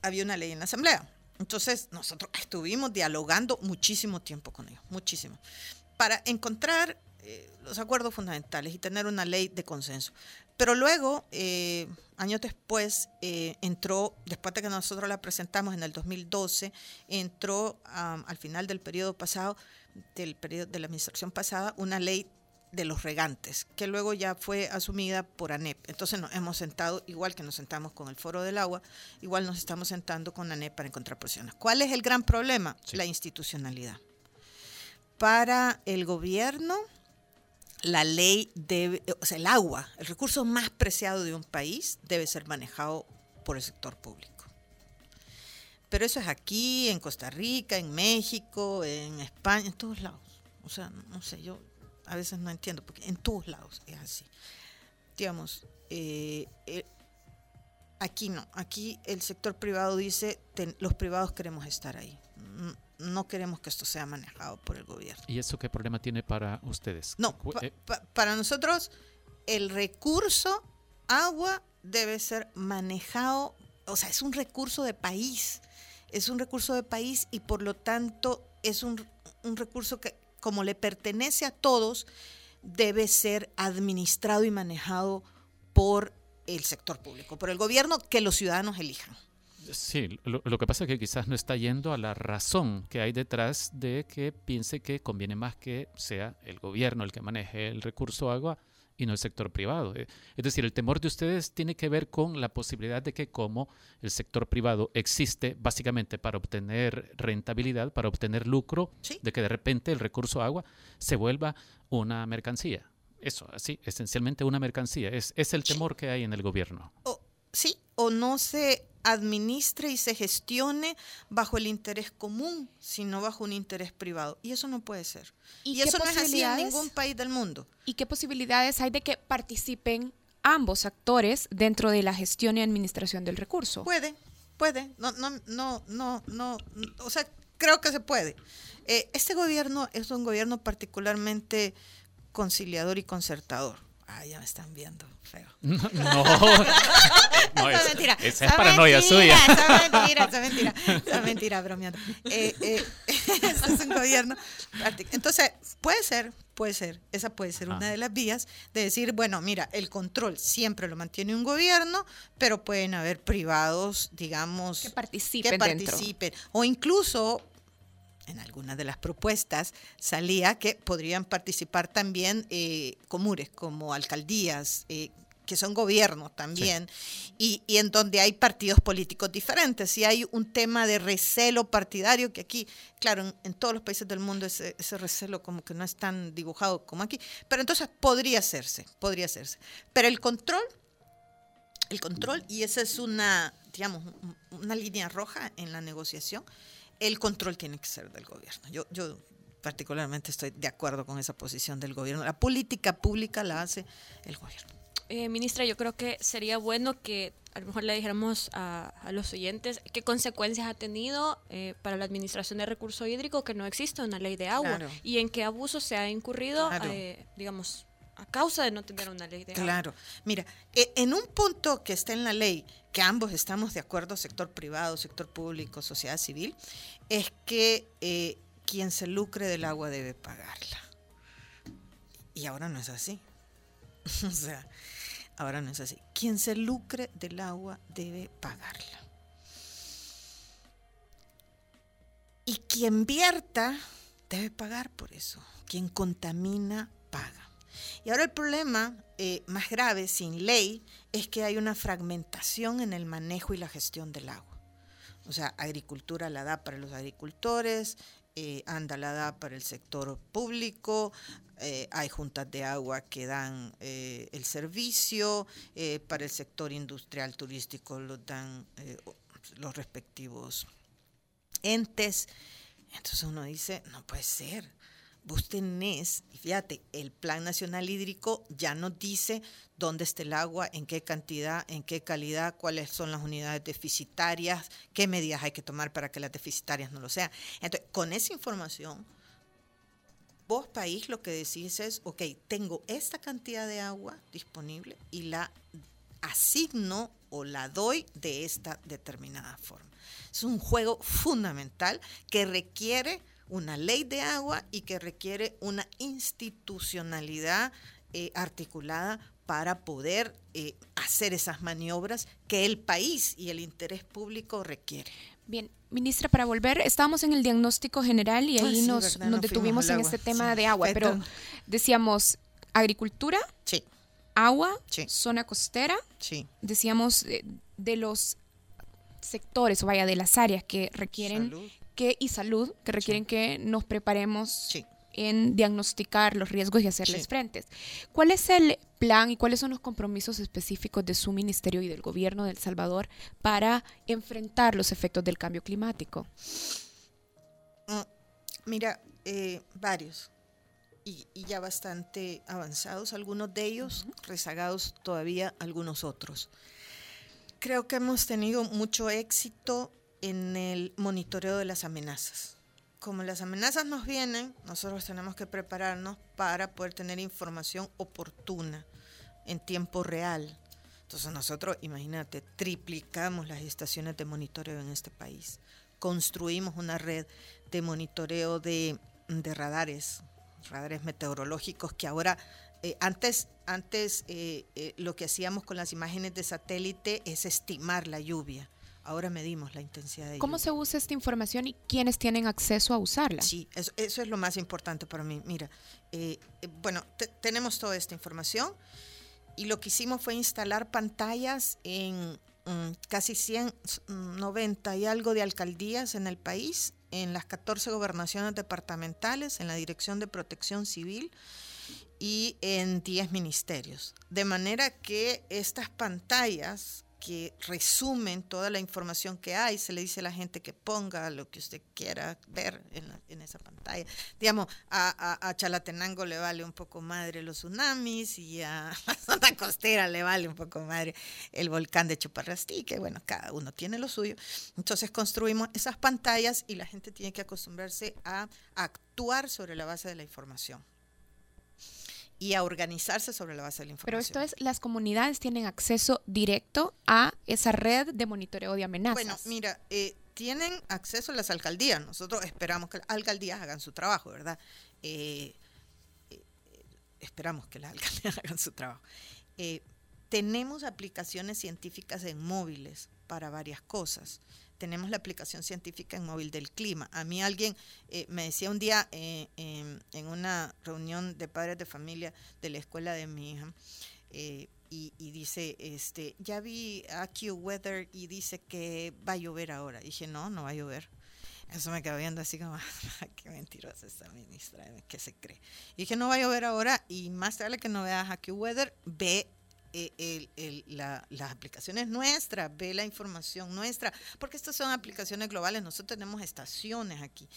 había una ley en la Asamblea. Entonces nosotros estuvimos dialogando muchísimo tiempo con ellos, muchísimo, para encontrar los acuerdos fundamentales y tener una ley de consenso. Pero luego, eh, años después, eh, entró, después de que nosotros la presentamos en el 2012, entró al final del periodo pasado, del periodo de la administración pasada, una ley de los regantes, que luego ya fue asumida por ANEP. Entonces nos hemos sentado, igual que nos sentamos con el Foro del Agua, igual nos estamos sentando con ANEP para encontrar posiciones. ¿Cuál es el gran problema? La institucionalidad. Para el gobierno, la ley debe, o sea, el agua, el recurso más preciado de un país, debe ser manejado por el sector público. Pero eso es aquí, en Costa Rica, en México, en España, en todos lados. O sea, no sé, yo a veces no entiendo, porque en todos lados es así. Digamos, eh, eh, aquí no, aquí el sector privado dice, los privados queremos estar ahí. No queremos que esto sea manejado por el gobierno. ¿Y eso qué problema tiene para ustedes? No, eh, para nosotros el recurso agua debe ser manejado, o sea, es un recurso de país, es un recurso de país y por lo tanto es un, un recurso que como le pertenece a todos, debe ser administrado y manejado por el sector público, por el gobierno que los ciudadanos elijan. Sí, lo, que pasa es que quizás no está yendo a la razón que hay detrás de que piense que conviene más que sea el gobierno el que maneje el recurso agua y no el sector privado. Eh, es decir, el temor de ustedes tiene que ver con la posibilidad de que como el sector privado existe básicamente para obtener rentabilidad, para obtener lucro, de que de repente el recurso agua se vuelva una mercancía. Eso, así, esencialmente una mercancía. Es, es el temor que hay en el gobierno. sí, o no se administre y se gestione bajo el interés común, sino bajo un interés privado. Y eso no puede ser. Y, eso no es así en ningún país del mundo. ¿Y qué posibilidades hay de que participen ambos actores dentro de la gestión y administración del recurso? Puede, puede. No, no, no, no, no. O sea, creo que se puede. Eh, este gobierno es un gobierno particularmente conciliador y concertador Ah, ya me están viendo feo. No, no, es, mentira. Esa es paranoia suya. Esa es mentira, esa es mentira. Esa es mentira, bromeando. Eh, eh, es un gobierno. Entonces, puede ser, puede ser. Esa puede ser una ah. de las vías de decir, bueno, mira, el control siempre lo mantiene un gobierno, pero pueden haber privados, digamos, que participen. Que participen. O incluso en algunas de las propuestas salía que podrían participar también eh, comures como alcaldías, eh, que son gobiernos también, y, en donde hay partidos políticos diferentes. Y hay un tema de recelo partidario que aquí, claro, en, todos los países del mundo ese, ese, recelo como que no es tan dibujado como aquí, pero entonces podría hacerse, podría hacerse. Pero el control, el control, y esa es una, digamos, una línea roja en la negociación, el control tiene que ser del gobierno. Yo, yo particularmente estoy de acuerdo con esa posición del gobierno. La política pública la hace el gobierno. Eh, ministra, yo creo que sería bueno que a lo mejor le dijéramos a, los oyentes qué consecuencias ha tenido eh, para la administración de recursos hídricos que no existe una ley de agua y en qué abuso se ha incurrido, eh, digamos, a causa de no tener una ley de Claro, mira, e, en un punto que está en la ley, que ambos estamos de acuerdo, sector privado, sector público, sociedad civil, es que eh, quien se lucre del agua debe pagarla. Y ahora no es así. o sea, ahora no es así. Quien se lucre del agua debe pagarla. Y quien vierta debe pagar por eso. Quien contamina, paga. Y ahora el problema eh, más grave, sin ley, es que hay una fragmentación en el manejo y la gestión del agua. O sea, agricultura la da para los agricultores, eh, anda la da para el sector público, eh, hay juntas de agua que dan el servicio, para el sector industrial turístico lo dan los respectivos entes. Entonces uno dice, no puede ser vos tenés, fíjate, el Plan Nacional Hídrico ya nos dice dónde está el agua, en qué cantidad, en qué calidad, cuáles son las unidades deficitarias, qué medidas hay que tomar para que las deficitarias no lo sean. Entonces, con esa información, vos país lo que decís es, ok, tengo esta cantidad de agua disponible y la asigno o la doy de esta determinada forma. Es un juego fundamental que requiere una ley de agua y que requiere una institucionalidad eh, articulada para poder eh, hacer esas maniobras que el país y el interés público requiere. Bien, ministra, para volver, estábamos en el diagnóstico general y ahí nos, detuvimos en este tema de agua, pero decíamos agricultura, sí. agua, zona costera, decíamos eh, de, los sectores o vaya de las áreas que requieren que, y salud que requieren que nos preparemos en diagnosticar los riesgos y hacerles frentes. ¿Cuál es el plan y cuáles son los compromisos específicos de su ministerio y del gobierno de El Salvador para enfrentar los efectos del cambio climático? Mm, mira, eh, varios. Y, ya bastante avanzados, algunos de ellos, rezagados todavía algunos otros. Creo que hemos tenido mucho éxito en el monitoreo de las amenazas. como las amenazas nos vienen, nosotros tenemos que prepararnos para poder tener información oportuna en tiempo real. Entonces nosotros, imagínate, triplicamos las estaciones de monitoreo en este país. Construimos una red de monitoreo de, radares, radares meteorológicos que ahora, eh, antes, antes eh, eh, lo que hacíamos con las imágenes de satélite es estimar la lluvia Ahora medimos la intensidad de ¿Cómo se usa esta información y quiénes tienen acceso a usarla? Sí, eso, es lo más importante para mí. Mira, eh, eh, bueno, tenemos toda esta información y lo que hicimos fue instalar pantallas en mm, casi 190 y algo de alcaldías en el país, en las 14 gobernaciones departamentales, en la Dirección de Protección Civil y en 10 ministerios. De manera que estas pantallas que resumen toda la información que hay. Se le dice a la gente que ponga lo que usted quiera ver en, esa pantalla. Digamos, a, Chalatenango le vale un poco madre los tsunamis y a la zona costera le vale un poco madre el volcán de Chuparrastique. Bueno, cada uno tiene lo suyo. Entonces construimos esas pantallas y la gente tiene que acostumbrarse a actuar sobre la base de la información y a organizarse sobre la base de la información. Pero esto es, las comunidades tienen acceso directo a esa red de monitoreo de amenazas. Bueno, mira, eh, tienen acceso a las alcaldías. Nosotros esperamos que las alcaldías hagan su trabajo, ¿verdad? Eh, eh, esperamos que las alcaldías hagan su trabajo. tenemos aplicaciones científicas en móviles para varias cosas tenemos la aplicación científica en móvil del clima. A mí alguien eh, me decía un día eh, en una reunión de padres de familia de la escuela de mi hija, eh, y, dice, este, ya vi AccuWeather y dice que va a llover ahora. dije, no, no va a llover. Eso me quedó viendo así como, qué mentirosa esta ministra, ¿qué se cree? Y dije, no va a llover ahora y más tarde que no veas AccuWeather, ve eh, el, la, las aplicaciones nuestras, ve la información nuestra, porque estas son aplicaciones globales, nosotros tenemos estaciones aquí.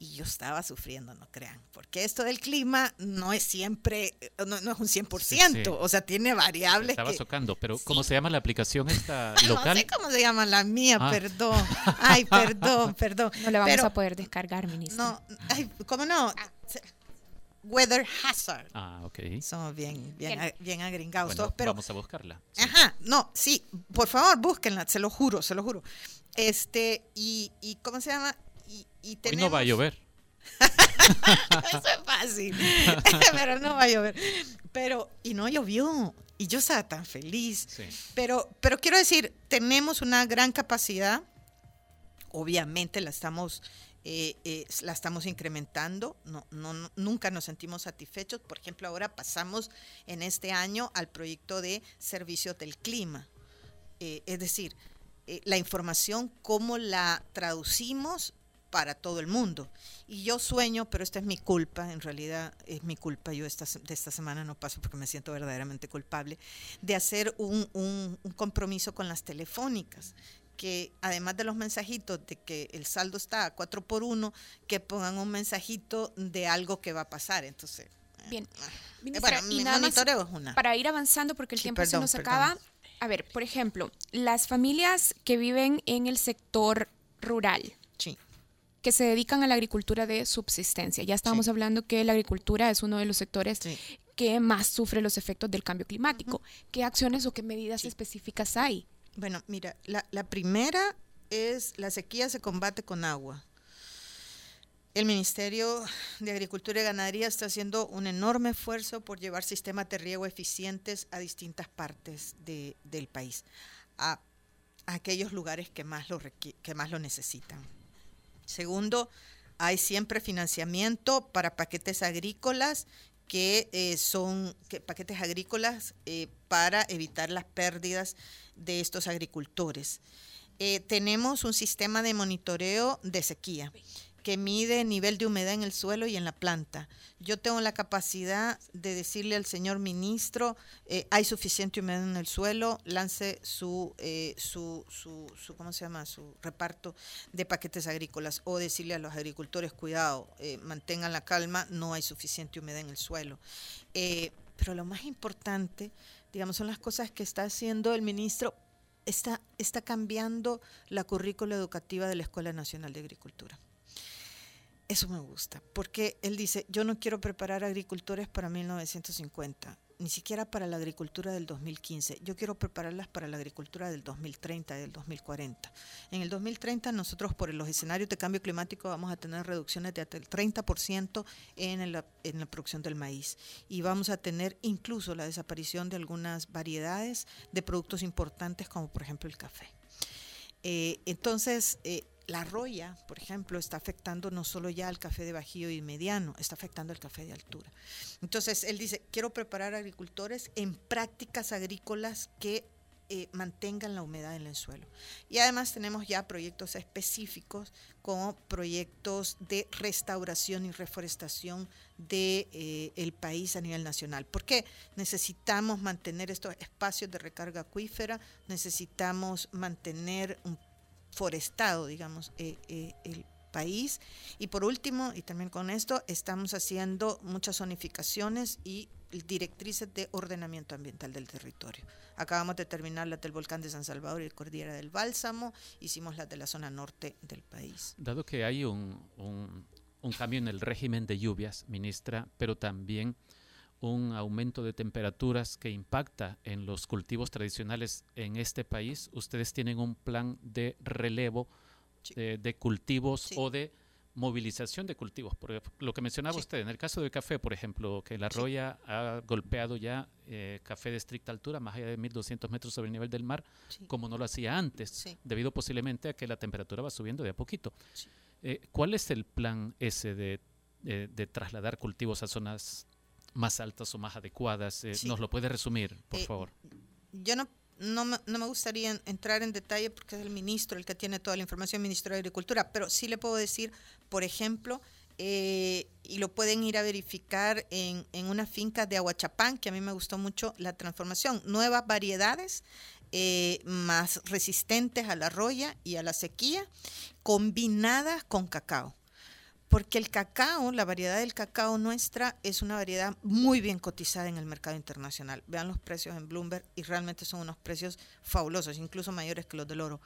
Y yo estaba sufriendo, no crean, porque esto del clima no es siempre, no, es un 100%, o sea, tiene variables. Estaba socando, pero ¿cómo se llama la aplicación esta local? No sé cómo se llama la mía, ah. perdón. Ay, perdón, perdón. No le vamos a poder descargar, ministro. No, ay, ¿cómo no? Ah. Weather Hazard. Ah, ok. Somos bien, bien, bien agringados todos, pero... Vamos a buscarla. Ajá, no, sí, por favor, búsquenla, se lo juro, se lo juro. Este, y, y ¿cómo se llama? Y, y tenemos... Hoy no va a llover. Eso es fácil, pero no va a llover. Pero, y no llovió, y yo estaba tan feliz. Sí. Pero, pero quiero decir, tenemos una gran capacidad, obviamente la estamos eh, eh, la estamos incrementando, no, no, nunca nos sentimos satisfechos. Por ejemplo, ahora pasamos en este año al proyecto de servicios del clima. Eh, es decir, la información, cómo la traducimos para todo el mundo. Y yo sueño, pero esta es mi culpa, en realidad es mi culpa, yo esta, de esta semana no paso porque me siento verdaderamente culpable, de hacer un, un, un compromiso con las telefónicas que además de los mensajitos de que el saldo está a 4 por 1, que pongan un mensajito de algo que va a pasar. Entonces, eh, bien. Eh, bueno, mi monitoreo es una. Para ir avanzando, porque el tiempo se nos acaba. A ver, por ejemplo, las familias que viven en el sector rural. Que se dedican a la agricultura de subsistencia. Ya estábamos hablando que la agricultura es uno de los sectores que más sufre los efectos del cambio climático. ¿Qué acciones o qué medidas específicas hay? Bueno, mira, la, primera es la sequía se combate con agua. El Ministerio de Agricultura y Ganadería está haciendo un enorme esfuerzo por llevar sistemas de riego eficientes a distintas partes del país, a, aquellos lugares que más, que más lo necesitan. Segundo, hay siempre financiamiento para paquetes agrícolas que eh, son paquetes agrícolas eh, para evitar las pérdidas de estos agricultores. Eh, tenemos un sistema de monitoreo de sequía que mide el nivel de humedad en el suelo y en la planta. Yo tengo la capacidad de decirle al señor ministro, eh, hay suficiente humedad en el suelo, lance su, eh, su, su, su, ¿cómo se llama? Su reparto de paquetes agrícolas o decirle a los agricultores, cuidado, mantengan la calma, no hay suficiente humedad en el suelo. pero lo más importante digamos, son las cosas que está haciendo el ministro. Está, está cambiando la currícula educativa de la Escuela Nacional de Agricultura. Eso me gusta, porque él dice, yo no quiero preparar agricultores para 1950 ni siquiera para la agricultura del 2015. Yo quiero prepararlas para la agricultura del 2030 y del 2040. En el 2030 nosotros por los escenarios de cambio climático vamos a tener reducciones de hasta el 30% en la, en la producción del maíz y vamos a tener incluso la desaparición de algunas variedades de productos importantes como por ejemplo el café. Eh, entonces, eh, la roya, por ejemplo, está afectando no solo ya al café de bajío y mediano, está afectando al café de altura. Entonces, él dice, quiero preparar agricultores en prácticas agrícolas que eh, mantengan la humedad en el suelo. Y además tenemos ya proyectos específicos como proyectos de restauración y reforestación del de, eh, país a nivel nacional. Porque necesitamos mantener estos espacios de recarga acuífera, necesitamos mantener un forestado, digamos, eh, eh, el país. Y por último, y también con esto, estamos haciendo muchas zonificaciones y directrices de ordenamiento ambiental del territorio. Acabamos de terminar las del volcán de San Salvador y Cordillera del Bálsamo, hicimos las de la zona norte del país. Dado que hay un, un, un cambio en el régimen de lluvias, ministra, pero también un aumento de temperaturas que impacta en los cultivos tradicionales en este país, ustedes tienen un plan de relevo de, cultivos o de movilización de cultivos. Porque lo que mencionaba usted, en el caso del café, por ejemplo, que la roya ha golpeado ya eh, café de estricta altura, más allá de 1.200 metros sobre el nivel del mar, como no lo hacía antes, debido posiblemente a que la temperatura va subiendo de a poquito. Eh, ¿Cuál es el plan ese de, de trasladar cultivos a zonas más altas o más adecuadas. Eh, ¿Nos lo puede resumir, por eh, favor? Yo no, no, me, no me gustaría entrar en detalle porque es el ministro el que tiene toda la información, el ministro de Agricultura, pero sí le puedo decir, por ejemplo, eh, y lo pueden ir a verificar en, en, una finca de Aguachapán, que a mí me gustó mucho la transformación. Nuevas variedades más resistentes a la roya y a la sequía, combinadas con cacao porque el cacao, la variedad del cacao nuestra es una variedad muy bien cotizada en el mercado internacional. Vean los precios en Bloomberg y realmente son unos precios fabulosos, incluso mayores que los del oro.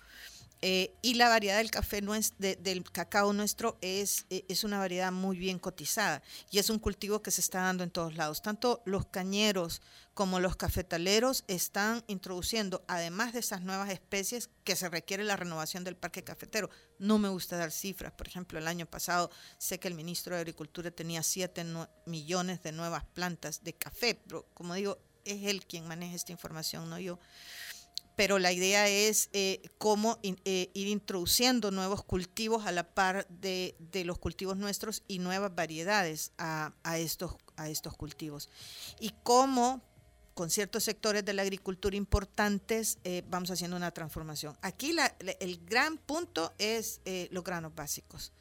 Eh, y la variedad del café del cacao nuestro es, eh, es una variedad muy bien cotizada y es un cultivo que se está dando en todos lados. Tanto los cañeros como los cafetaleros están introduciendo, además de esas nuevas especies, que se requiere la renovación del parque cafetero. No me gusta dar cifras, por ejemplo, el año pasado sé que el ministro de Agricultura tenía 7 millones de nuevas plantas de café, pero como digo, es él quien maneja esta información, no yo pero la idea es eh, cómo eh, ir introduciendo nuevos cultivos a la par de, los cultivos nuestros y nuevas variedades a, estos, a estos cultivos. Y cómo con ciertos sectores de la agricultura importantes eh, vamos haciendo una transformación. Aquí el gran punto es los granos básicos.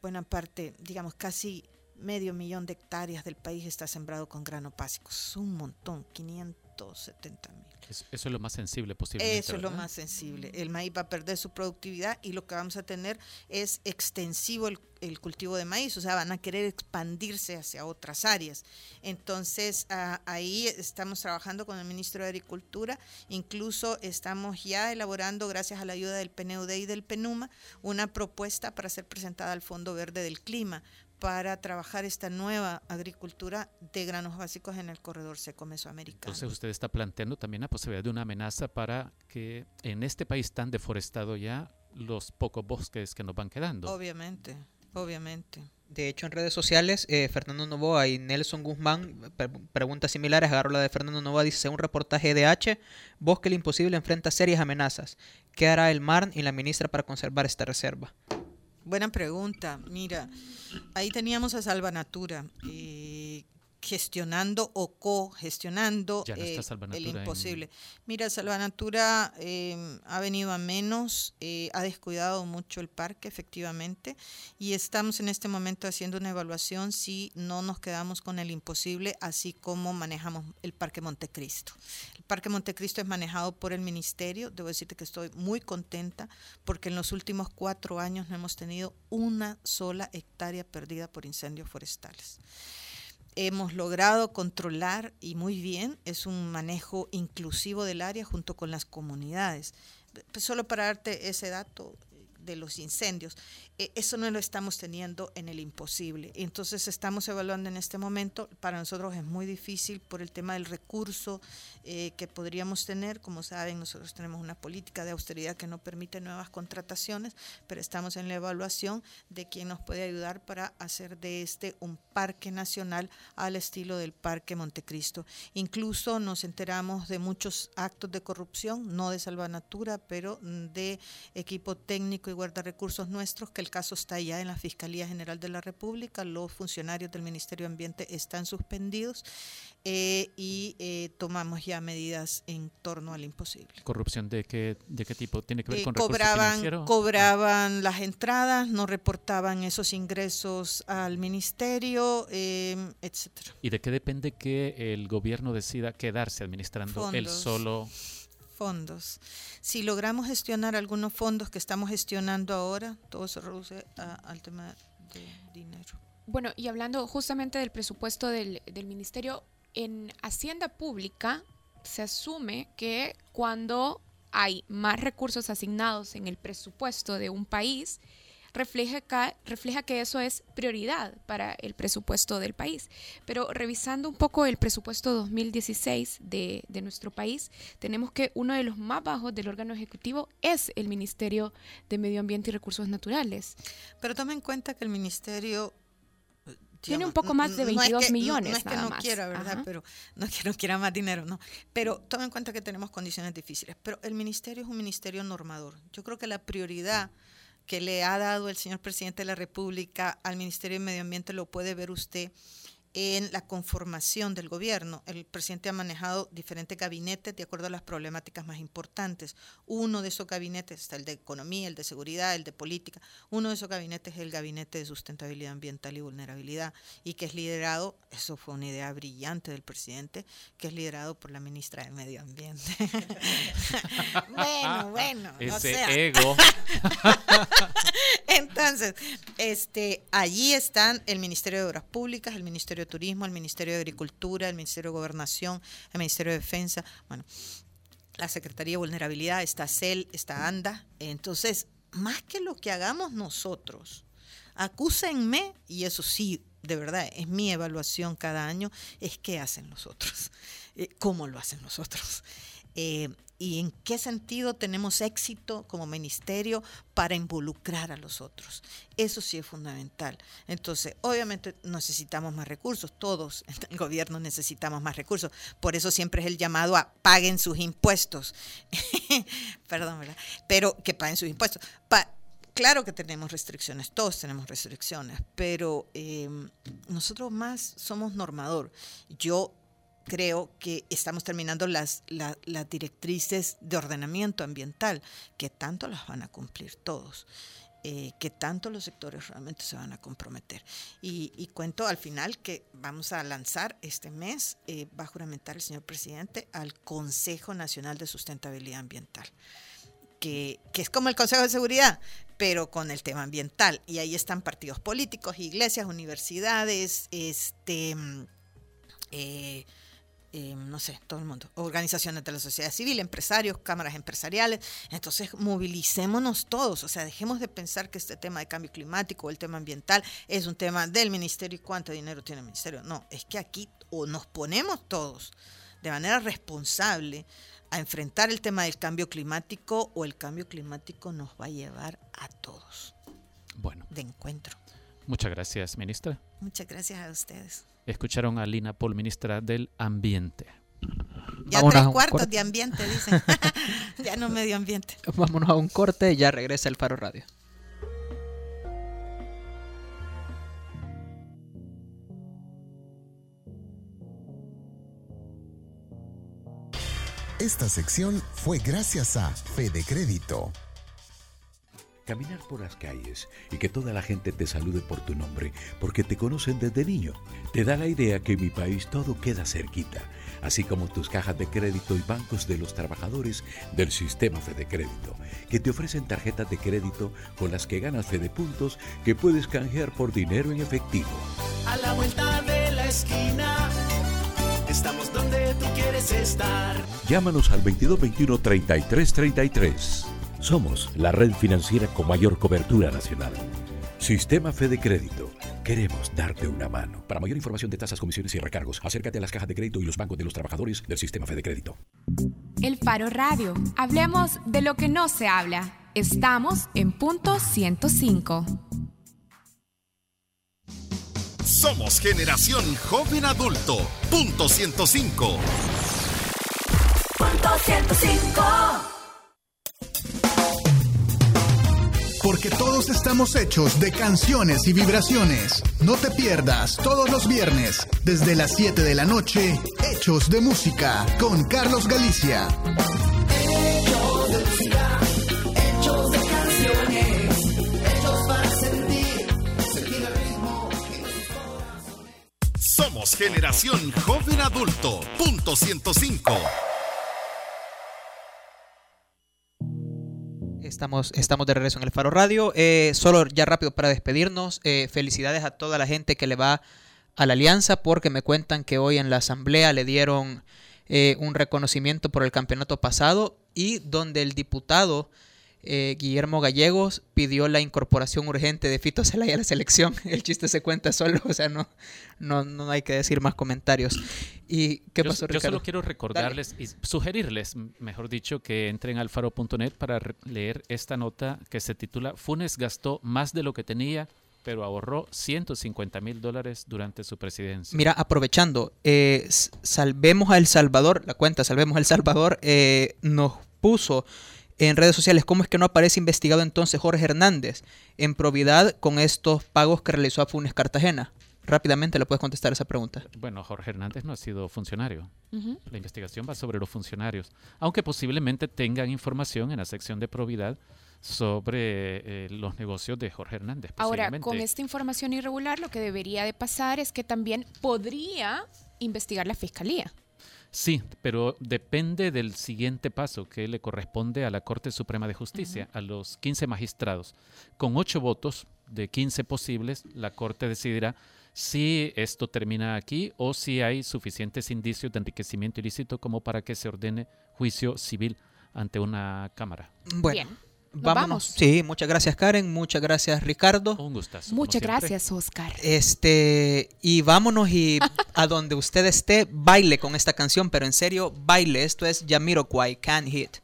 buena parte, digamos, casi medio millón de hectáreas del país está sembrado con granos básicos. Un montón, 570 mil. Eso, es lo más sensible posible. Eso es lo más sensible. El maíz va a perder su productividad y lo que vamos a tener es extensivo el, cultivo de maíz, o sea, van a querer expandirse hacia otras áreas. Entonces, ahí estamos trabajando con el ministro de Agricultura, incluso estamos ya elaborando, gracias a la ayuda del PNUD y del PENUMA, una propuesta para ser presentada al Fondo Verde del Clima para trabajar esta nueva agricultura de granos básicos en el corredor seco mesoamericano. Entonces usted está planteando también la posibilidad de una amenaza para que en este país tan deforestado ya los pocos bosques que nos van quedando. Obviamente, obviamente. De hecho, en redes sociales, eh, Fernando Novoa y Nelson Guzmán, preguntas similares, agarro la de Fernando Novoa, dice, según un reportaje de H, Bosque el Imposible enfrenta serias amenazas. ¿Qué hará el MARN y la ministra para conservar esta reserva? Buena pregunta. Mira, ahí teníamos a Salvanatura eh, gestionando o co-gestionando eh, el imposible. Mira, Salvanatura eh, ha venido a menos, eh, ha descuidado mucho el parque, efectivamente, y estamos en este momento haciendo una evaluación si no nos quedamos con el imposible, así como manejamos el Parque Montecristo. El Parque Montecristo es manejado por el Ministerio, debo decirte que estoy muy contenta porque en los últimos cuatro años no hemos tenido una sola hectárea perdida por incendios forestales hemos logrado controlar y muy bien, es un manejo inclusivo del área junto con las comunidades. Pues solo para darte ese dato, de los incendios. Eh, eso no lo estamos teniendo en el imposible. Entonces estamos evaluando en este momento, para nosotros es muy difícil por el tema del recurso eh, que podríamos tener. Como saben, nosotros tenemos una política de austeridad que no permite nuevas contrataciones, pero estamos en la evaluación de quién nos puede ayudar para hacer de este un parque nacional al estilo del Parque Montecristo. Incluso nos enteramos de muchos actos de corrupción, no de Salvanatura, pero de equipo técnico y guarda recursos nuestros que el caso está ya en la Fiscalía General de la República, los funcionarios del Ministerio de Ambiente están suspendidos eh, y eh, tomamos ya medidas en torno al imposible. ¿Corrupción de qué, de qué tipo? ¿Tiene que ver eh, con cobraban, Cobraban las entradas, no reportaban esos ingresos al ministerio, etcétera. ¿Y de qué depende que el gobierno decida quedarse administrando el solo fondos. Si logramos gestionar algunos fondos que estamos gestionando ahora, todo se reduce al tema de dinero. Bueno, y hablando justamente del presupuesto del, del Ministerio, en Hacienda Pública se asume que cuando hay más recursos asignados en el presupuesto de un país, refleja que, refleja que eso es prioridad para el presupuesto del país. Pero revisando un poco el presupuesto 2016 de, de nuestro país, tenemos que uno de los más bajos del órgano ejecutivo es el Ministerio de Medio Ambiente y Recursos Naturales. Pero tome en cuenta que el Ministerio tiene un poco más de 22 millones. No, es que no quiera, ¿verdad? Pero no es que no quiera más dinero, no. Pero tome en cuenta que tenemos condiciones difíciles. Pero el ministerio es un ministerio normador. Yo creo que la prioridad que le ha dado el señor presidente de la República al Ministerio de Medio Ambiente lo puede ver usted en la conformación del gobierno. El presidente ha manejado diferentes gabinetes de acuerdo a las problemáticas más importantes. Uno de esos gabinetes está el de economía, el de seguridad, el de política. Uno de esos gabinetes es el gabinete de sustentabilidad ambiental y vulnerabilidad y que es liderado, eso fue una idea brillante del presidente, que es liderado por la ministra de Medio Ambiente. bueno, bueno. Ese ego. Entonces, este, allí están el Ministerio de Obras Públicas, el Ministerio Turismo, el Ministerio de Agricultura, el Ministerio de Gobernación, el Ministerio de Defensa, bueno, la Secretaría de Vulnerabilidad, está CEL, está ANDA. Entonces, más que lo que hagamos nosotros, acúsenme, y eso sí, de verdad, es mi evaluación cada año, es qué hacen los otros, eh, cómo lo hacen los otros. Eh, y en qué sentido tenemos éxito como ministerio para involucrar a los otros. Eso sí es fundamental. Entonces, obviamente necesitamos más recursos, todos en el gobierno necesitamos más recursos. Por eso siempre es el llamado a paguen sus impuestos. Perdón, ¿verdad? Pero que paguen sus impuestos. claro que tenemos restricciones, todos tenemos restricciones, pero eh, nosotros más somos normador. Yo creo que estamos terminando las, las directrices de ordenamiento ambiental, que tanto las van a cumplir todos. Eh, que tanto los sectores realmente se van a comprometer. Y, cuento al final que vamos a lanzar este mes, eh, va a juramentar el señor presidente al Consejo Nacional de Sustentabilidad Ambiental, que, que, es como el Consejo de Seguridad, pero con el tema ambiental. Y ahí están partidos políticos, iglesias, universidades, este... Eh, Em, no sé, todo el mundo, organizaciones de la sociedad civil, empresarios, cámaras empresariales. Entonces, movilicémonos todos, o sea, dejemos de pensar que este tema de cambio climático o el tema ambiental es un tema del ministerio y cuánto dinero tiene el ministerio. No, es que aquí o nos ponemos todos de manera responsable a enfrentar el tema del cambio climático o el cambio climático nos va a llevar a todos. Bueno. De encuentro. Muchas gracias, ministra. Muchas gracias a ustedes. Escucharon a Lina Paul, ministra del Ambiente. Ya tres cuartos de ambiente, dicen. ya no medio ambiente. Vámonos a un corte y ya regresa el Faro Radio. Esta sección fue gracias a Fede Crédito Caminar por las calles y que toda la gente te salude por tu nombre porque te conocen desde niño, te da la idea que en mi país todo queda cerquita, así como tus cajas de crédito y bancos de los trabajadores del sistema Fede Crédito, que te ofrecen tarjetas de crédito con las que ganas Fede Puntos que puedes canjear por dinero en efectivo. A la vuelta de la esquina. Estamos donde tú quieres estar. Llámanos al 2221 3333. Somos la red financiera con mayor cobertura nacional. Sistema Fede Crédito. Queremos darte una mano. Para mayor información de tasas, comisiones y recargos, acércate a las cajas de crédito y los bancos de los trabajadores del Sistema Fede Crédito. El Faro Radio. Hablemos de lo que no se habla. Estamos en punto 105. Somos generación joven adulto. Punto 105. Punto 105. Porque todos estamos hechos de canciones y vibraciones. No te pierdas todos los viernes, desde las 7 de la noche, Hechos de Música, con Carlos Galicia. Hechos de música, hechos de canciones, sentir, Somos generación joven adulto. Punto 105. Estamos, estamos de regreso en el Faro Radio. Eh, solo ya rápido para despedirnos. Eh, felicidades a toda la gente que le va a la Alianza porque me cuentan que hoy en la Asamblea le dieron eh, un reconocimiento por el campeonato pasado y donde el diputado eh, Guillermo Gallegos pidió la incorporación urgente de Fito Zelaya a la selección. El chiste se cuenta solo, o sea, no, no, no hay que decir más comentarios. ¿Y qué yo, pasó, Yo solo quiero recordarles y sugerirles, mejor dicho, que entren al faro.net para leer esta nota que se titula Funes gastó más de lo que tenía pero ahorró 150 mil dólares durante su presidencia. Mira, aprovechando, eh, Salvemos a El Salvador, la cuenta Salvemos a El Salvador, eh, nos puso en redes sociales cómo es que no aparece investigado entonces Jorge Hernández en probidad con estos pagos que realizó a Funes Cartagena. Rápidamente le puedes contestar esa pregunta. Bueno, Jorge Hernández no ha sido funcionario. La investigación va sobre los funcionarios, aunque posiblemente tengan información en la sección de probidad sobre eh, los negocios de Jorge Hernández. Ahora, con esta información irregular, lo que debería de pasar es que también podría investigar la fiscalía. Sí, pero depende del siguiente paso que le corresponde a la Corte Suprema de Justicia, a los 15 magistrados. Con ocho votos de 15 posibles, la Corte decidirá si esto termina aquí o si hay suficientes indicios de enriquecimiento ilícito como para que se ordene juicio civil ante una Cámara. Bueno. Vámonos. Sí, muchas gracias Karen, muchas gracias Ricardo. Un gustazo. Muchas gracias Oscar. Este, y vámonos y a donde usted esté, baile con esta canción, pero en serio, baile. Esto es Yamiroquai, Can't Hit.